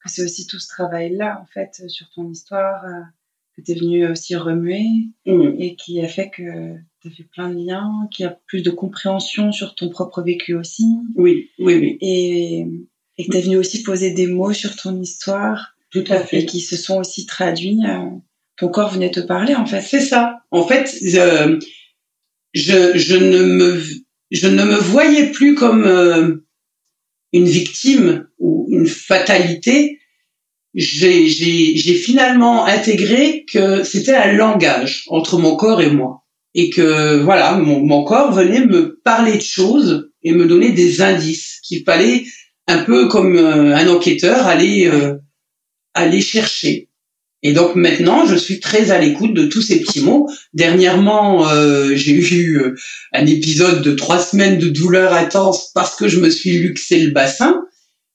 que c'est aussi tout ce travail-là, en fait, sur ton histoire, euh, que tu es venu aussi remuer hum, et qui a fait que tu as fait plein de liens, qui a plus de compréhension sur ton propre vécu aussi, Oui, oui, oui, et, et que tu es venu aussi poser des mots sur ton histoire tout à et fait. qui se sont aussi traduits. euh, ton corps venait te parler, en fait. C'est ça. En fait, euh, je, je, ne me, je ne me voyais plus comme euh, une victime ou une fatalité. J'ai finalement intégré que c'était un langage entre mon corps et moi. Et que voilà, mon, mon corps venait me parler de choses et me donner des indices qu'il fallait un peu comme euh, un enquêteur aller euh, aller chercher. Et donc maintenant, je suis très à l'écoute de tous ces petits mots. Dernièrement, euh, j'ai eu euh, un épisode de trois semaines de douleur intense parce que je me suis luxé le bassin.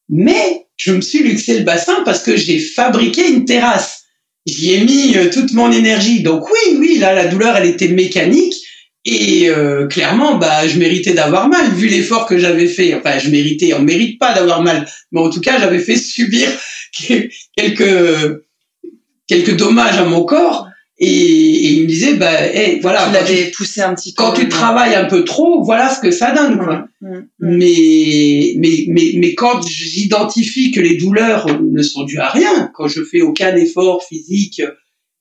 Mais je me suis luxé le bassin parce que j'ai fabriqué une terrasse. J'y ai mis euh, toute mon énergie. Donc oui, oui, là, la douleur, elle était mécanique. Et euh, clairement, bah, je méritais d'avoir mal vu l'effort que j'avais fait. Enfin, je méritais, on mérite pas d'avoir mal, mais en tout cas, j'avais fait subir quelques quelques dommages à mon corps. Et, et il me disait, bah, hey, voilà, tu quand tu, l'avais poussé un petit peu. quand tu travailles un peu trop, voilà ce que ça donne. Quoi. Mais, mais, mais, mais quand j'identifie que les douleurs ne sont dues à rien, quand je fais aucun effort physique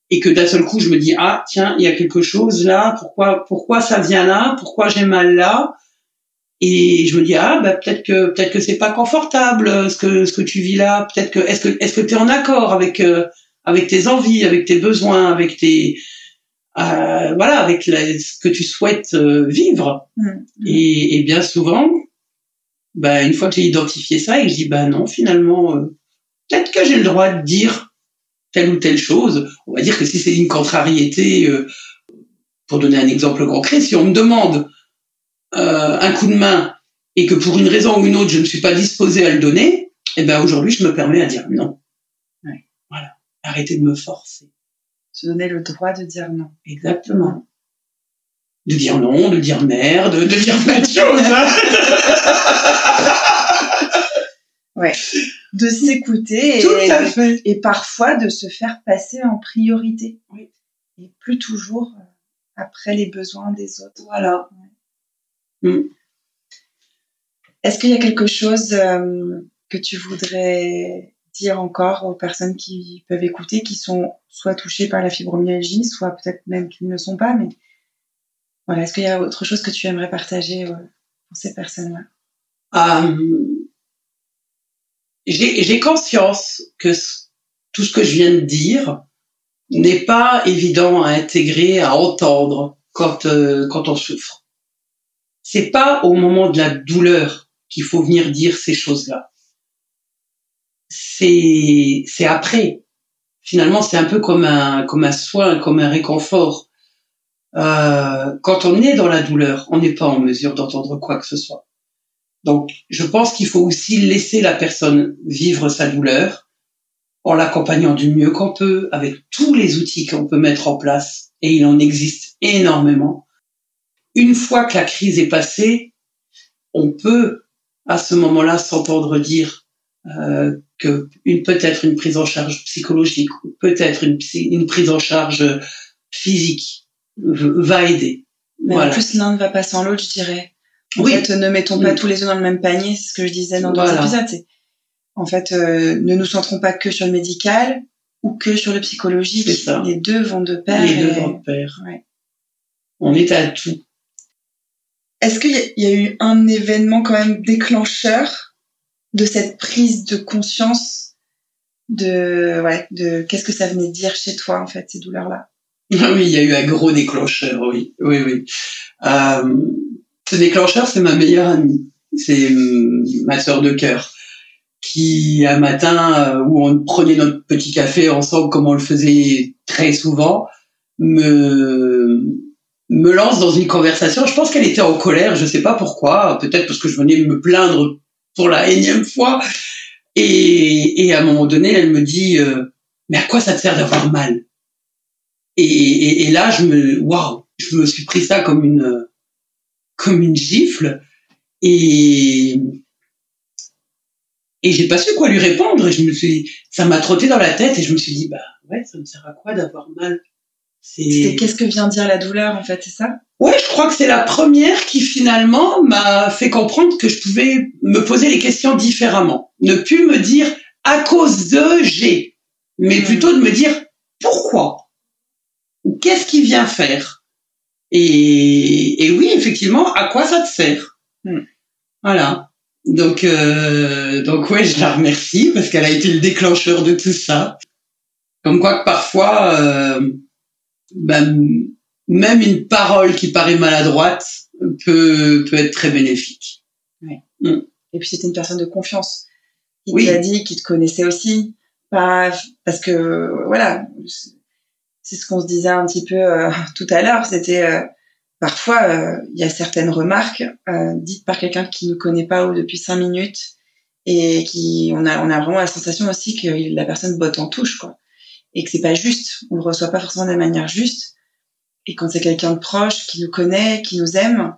et que d'un seul coup je me dis ah tiens il y a quelque chose là, pourquoi pourquoi ça vient là, pourquoi j'ai mal là, et je me dis ah bah peut-être que peut-être que c'est pas confortable euh, ce que ce que tu vis là, peut-être que est-ce que est-ce que tu es en accord avec euh, avec tes envies, avec tes besoins, avec tes euh, voilà avec la- ce que tu souhaites euh, vivre. Mm. Et, et bien souvent, bah, une fois que j'ai identifié ça et que je dis, bah non, finalement, euh, peut-être que j'ai le droit de dire telle ou telle chose. On va dire que si c'est une contrariété, euh, pour donner un exemple concret, si on me demande euh, un coup de main et que pour une raison ou une autre, je ne suis pas disposé à le donner, eh ben aujourd'hui, je me permets à dire non. Ouais. Arrêtez de me forcer. Se donner le droit de dire non. Exactement. De dire non, de dire merde, de dire plein de choses. hein. De s'écouter et, parfois de se faire passer en priorité. Oui. Et plus toujours euh, après les besoins des autres. Voilà. Ouais. Mm. Est-ce qu'il y a quelque chose euh, que tu voudrais dire encore aux personnes qui peuvent écouter, qui sont soit touchées par la fibromyalgie, soit peut-être même qui ne le sont pas, mais voilà, est-ce qu'il y a autre chose que tu aimerais partager euh, pour ces personnes-là? Euh, j'ai conscience que tout ce que je viens de dire n'est pas évident à intégrer, à entendre quand euh, quand on souffre. C'est pas au moment de la douleur qu'il faut venir dire ces choses-là. C'est c'est après. Finalement, c'est un peu comme un comme un soin, comme un réconfort. Euh, quand on est dans la douleur, on n'est pas en mesure d'entendre quoi que ce soit. Donc, je pense qu'il faut aussi laisser la personne vivre sa douleur en l'accompagnant du mieux qu'on peut, avec tous les outils qu'on peut mettre en place, et il en existe énormément. Une fois que la crise est passée, on peut à ce moment-là s'entendre dire euh, que une peut-être une prise en charge psychologique ou peut-être une, prise en charge physique v- va aider. Mais Voilà. en plus, l'un ne va pas sans l'autre, je dirais. En Oui. fait, ne mettons pas Mm. tous les œufs dans le même panier, c'est ce que je disais dans d'autres Voilà. épisodes. En fait, euh, ne nous centrons pas que sur le médical ou que sur le psychologique. Ça. Les deux vont de pair. Les deux et- vont de pair. Ouais. On est à tout. Est-ce qu'il y, y a eu un événement quand même déclencheur de cette prise de conscience de, ouais, de qu'est-ce que ça venait dire chez toi, en fait, ces douleurs-là? Oui, il y a eu un gros déclencheur, oui, oui, oui. Euh, ce déclencheur, c'est ma meilleure amie, c'est hum, ma sœur de cœur, qui un matin euh, où on prenait notre petit café ensemble, comme on le faisait très souvent, me me lance dans une conversation. Je pense qu'elle était en colère, je sais pas pourquoi, peut-être parce que je venais me plaindre pour la énième fois. Et, et à un moment donné, elle me dit euh, mais à quoi ça te sert d'avoir mal? Et, et, et là, je me, waouh, je me suis pris ça comme une comme une gifle et et j'ai pas su quoi lui répondre. Je me suis, ça m'a trotté dans la tête et je me suis dit bah ouais, ça me sert à quoi d'avoir mal? C'est qu'est-ce que vient dire la douleur en fait, c'est ça? Ouais, je crois que c'est la première qui finalement m'a fait comprendre que je pouvais me poser les questions différemment, ne plus me dire à cause de j'ai, mais hmm. plutôt de me dire pourquoi? Qu'est-ce qui vient faire? Et, et, oui, effectivement, à quoi ça te sert? Hmm. Voilà. Donc, euh, donc ouais, je la remercie parce qu'elle a été le déclencheur de tout ça. Comme quoi que parfois, euh, ben, même une parole qui paraît maladroite peut, peut être très bénéfique. Ouais. Hmm. Et puis c'était une personne de confiance qui oui. t'a dit, qui te connaissait aussi, pas parce que voilà, c'est ce qu'on se disait un petit peu euh, tout à l'heure. C'était euh, parfois euh, il y a certaines remarques dites par quelqu'un qui ne connaît pas ou depuis cinq minutes et qui on a on a vraiment la sensation aussi que la personne botte en touche quoi et que c'est pas juste. On le reçoit pas forcément de la manière juste. Et quand c'est quelqu'un de proche qui nous connaît, qui nous aime,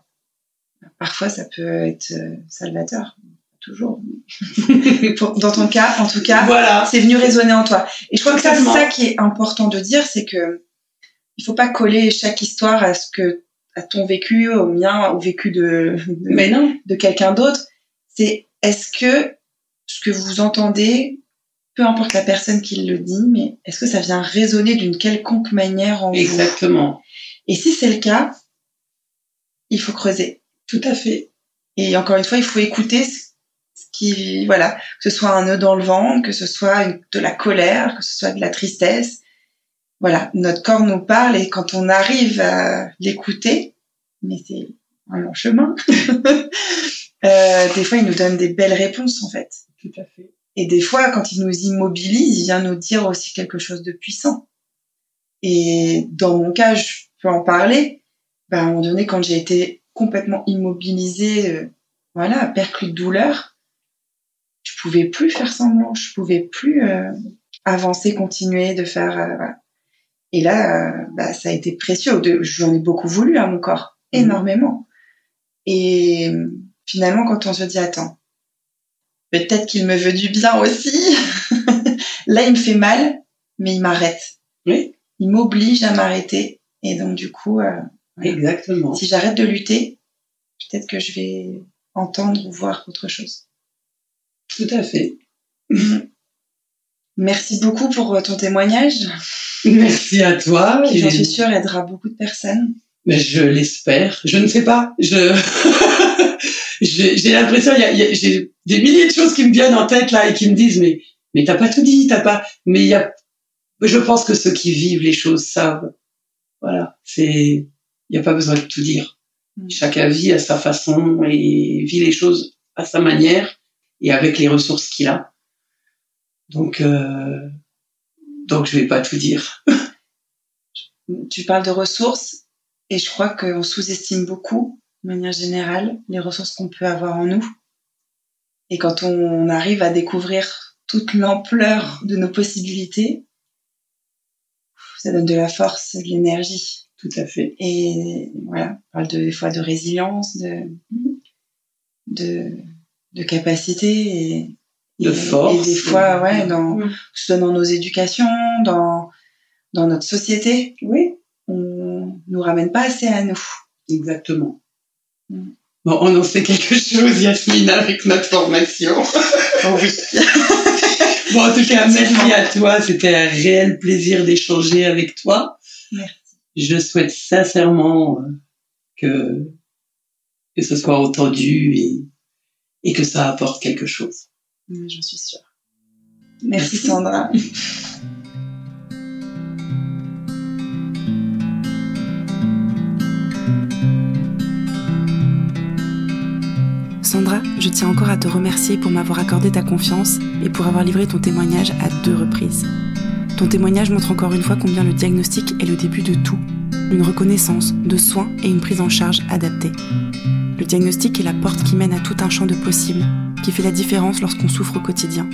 parfois ça peut être salvateur toujours. dans ton cas, en tout cas, voilà. c'est venu résonner en toi. Et je crois que c'est ça qui est important de dire, c'est que il faut pas coller chaque histoire à ce que à ton vécu, au mien, au vécu de, de mais non, de quelqu'un d'autre. C'est est-ce que ce que vous entendez, peu importe la personne qui le dit, mais est-ce que ça vient résonner d'une quelconque manière en Exactement. vous? Exactement. Et si c'est le cas, il faut creuser. Tout à fait. Et encore une fois, il faut écouter qui, voilà, que ce soit un nœud dans le ventre, que ce soit de la colère, que ce soit de la tristesse. Voilà, notre corps nous parle et quand on arrive à l'écouter, mais c'est un long chemin, euh, des fois il nous donne des belles réponses en fait. Tout à fait. Et des fois, quand il nous immobilise, il vient nous dire aussi quelque chose de puissant. Et dans mon cas, je peux en parler. Ben, à un moment donné, quand j'ai été complètement immobilisée, euh, voilà, perclue de douleur, je pouvais plus faire semblant, je pouvais plus euh, avancer, continuer de faire. Euh, voilà. Et là, bah, ça a été précieux. J'en ai beaucoup voulu à mon corps, mhm. énormément. Et finalement, quand on se dit attends, peut-être qu'il me veut du bien aussi. là, il me fait mal, mais il m'arrête. Oui. Il m'oblige à m'arrêter. Et donc, du coup, exactement. Si j'arrête de lutter, peut-être que je vais entendre ou voir autre chose. Tout à fait. Merci beaucoup pour euh, ton témoignage. Merci à toi. Qui, j'en suis sûre, aidera beaucoup de personnes. Mais je l'espère. Je ne sais pas. Je j'ai l'impression, il y a, j'ai des milliers de choses qui me viennent en tête là et qui me disent mais mais t'as pas tout dit, t'as pas. Mais il y a, je pense que ceux qui vivent les choses savent. Voilà, c'est, il n'y a pas besoin de tout dire. Mm. Chacun vit à sa façon et vit les choses à sa manière et avec les ressources qu'il a. Donc, euh, donc je vais pas tout dire. tu parles de ressources et je crois qu'on sous-estime beaucoup, de manière générale, les ressources qu'on peut avoir en nous. Et quand on arrive à découvrir toute l'ampleur de nos possibilités, ça donne de la force, de l'énergie. Tout à fait. Et voilà, on parle de, des fois de résilience, de, de de capacité et de force. Et des fois, ouais, dans, mm. que ce soit dans nos éducations, dans, dans notre société, oui, on nous ramène pas assez à nous. Exactement. Mm. Bon, on en sait quelque chose, Yasmine, avec notre formation. Oh oui. bon, en tout cas, merci à toi. C'était un réel plaisir d'échanger avec toi. Merci. Je souhaite sincèrement euh, que, que ce soit entendu et et que ça apporte quelque chose. J'en suis sûre. Merci Sandra. Sandra, je tiens encore à te remercier pour m'avoir accordé ta confiance et pour avoir livré ton témoignage à deux reprises. Ton témoignage montre encore une fois combien le diagnostic est le début de tout, une reconnaissance, de soins et une prise en charge adaptée. Le diagnostic est la porte qui mène à tout un champ de possibles, qui fait la différence lorsqu'on souffre au quotidien.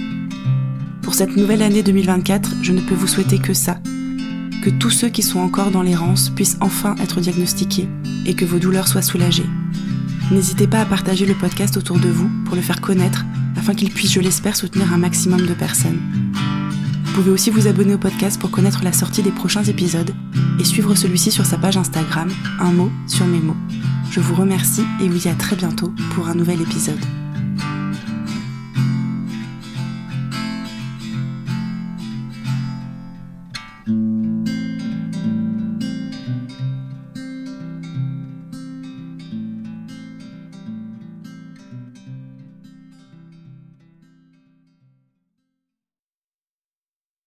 Pour cette nouvelle année 2024, je ne peux vous souhaiter que ça. que tous ceux qui sont encore dans l'errance puissent enfin être diagnostiqués et que vos douleurs soient soulagées. N'hésitez pas à partager le podcast autour de vous pour le faire connaître afin qu'il puisse, je l'espère, soutenir un maximum de personnes. Vous pouvez aussi vous abonner au podcast pour connaître la sortie des prochains épisodes et suivre celui-ci sur sa page Instagram, un mot sur mes mots. Je vous remercie et vous dis à très bientôt pour un nouvel épisode.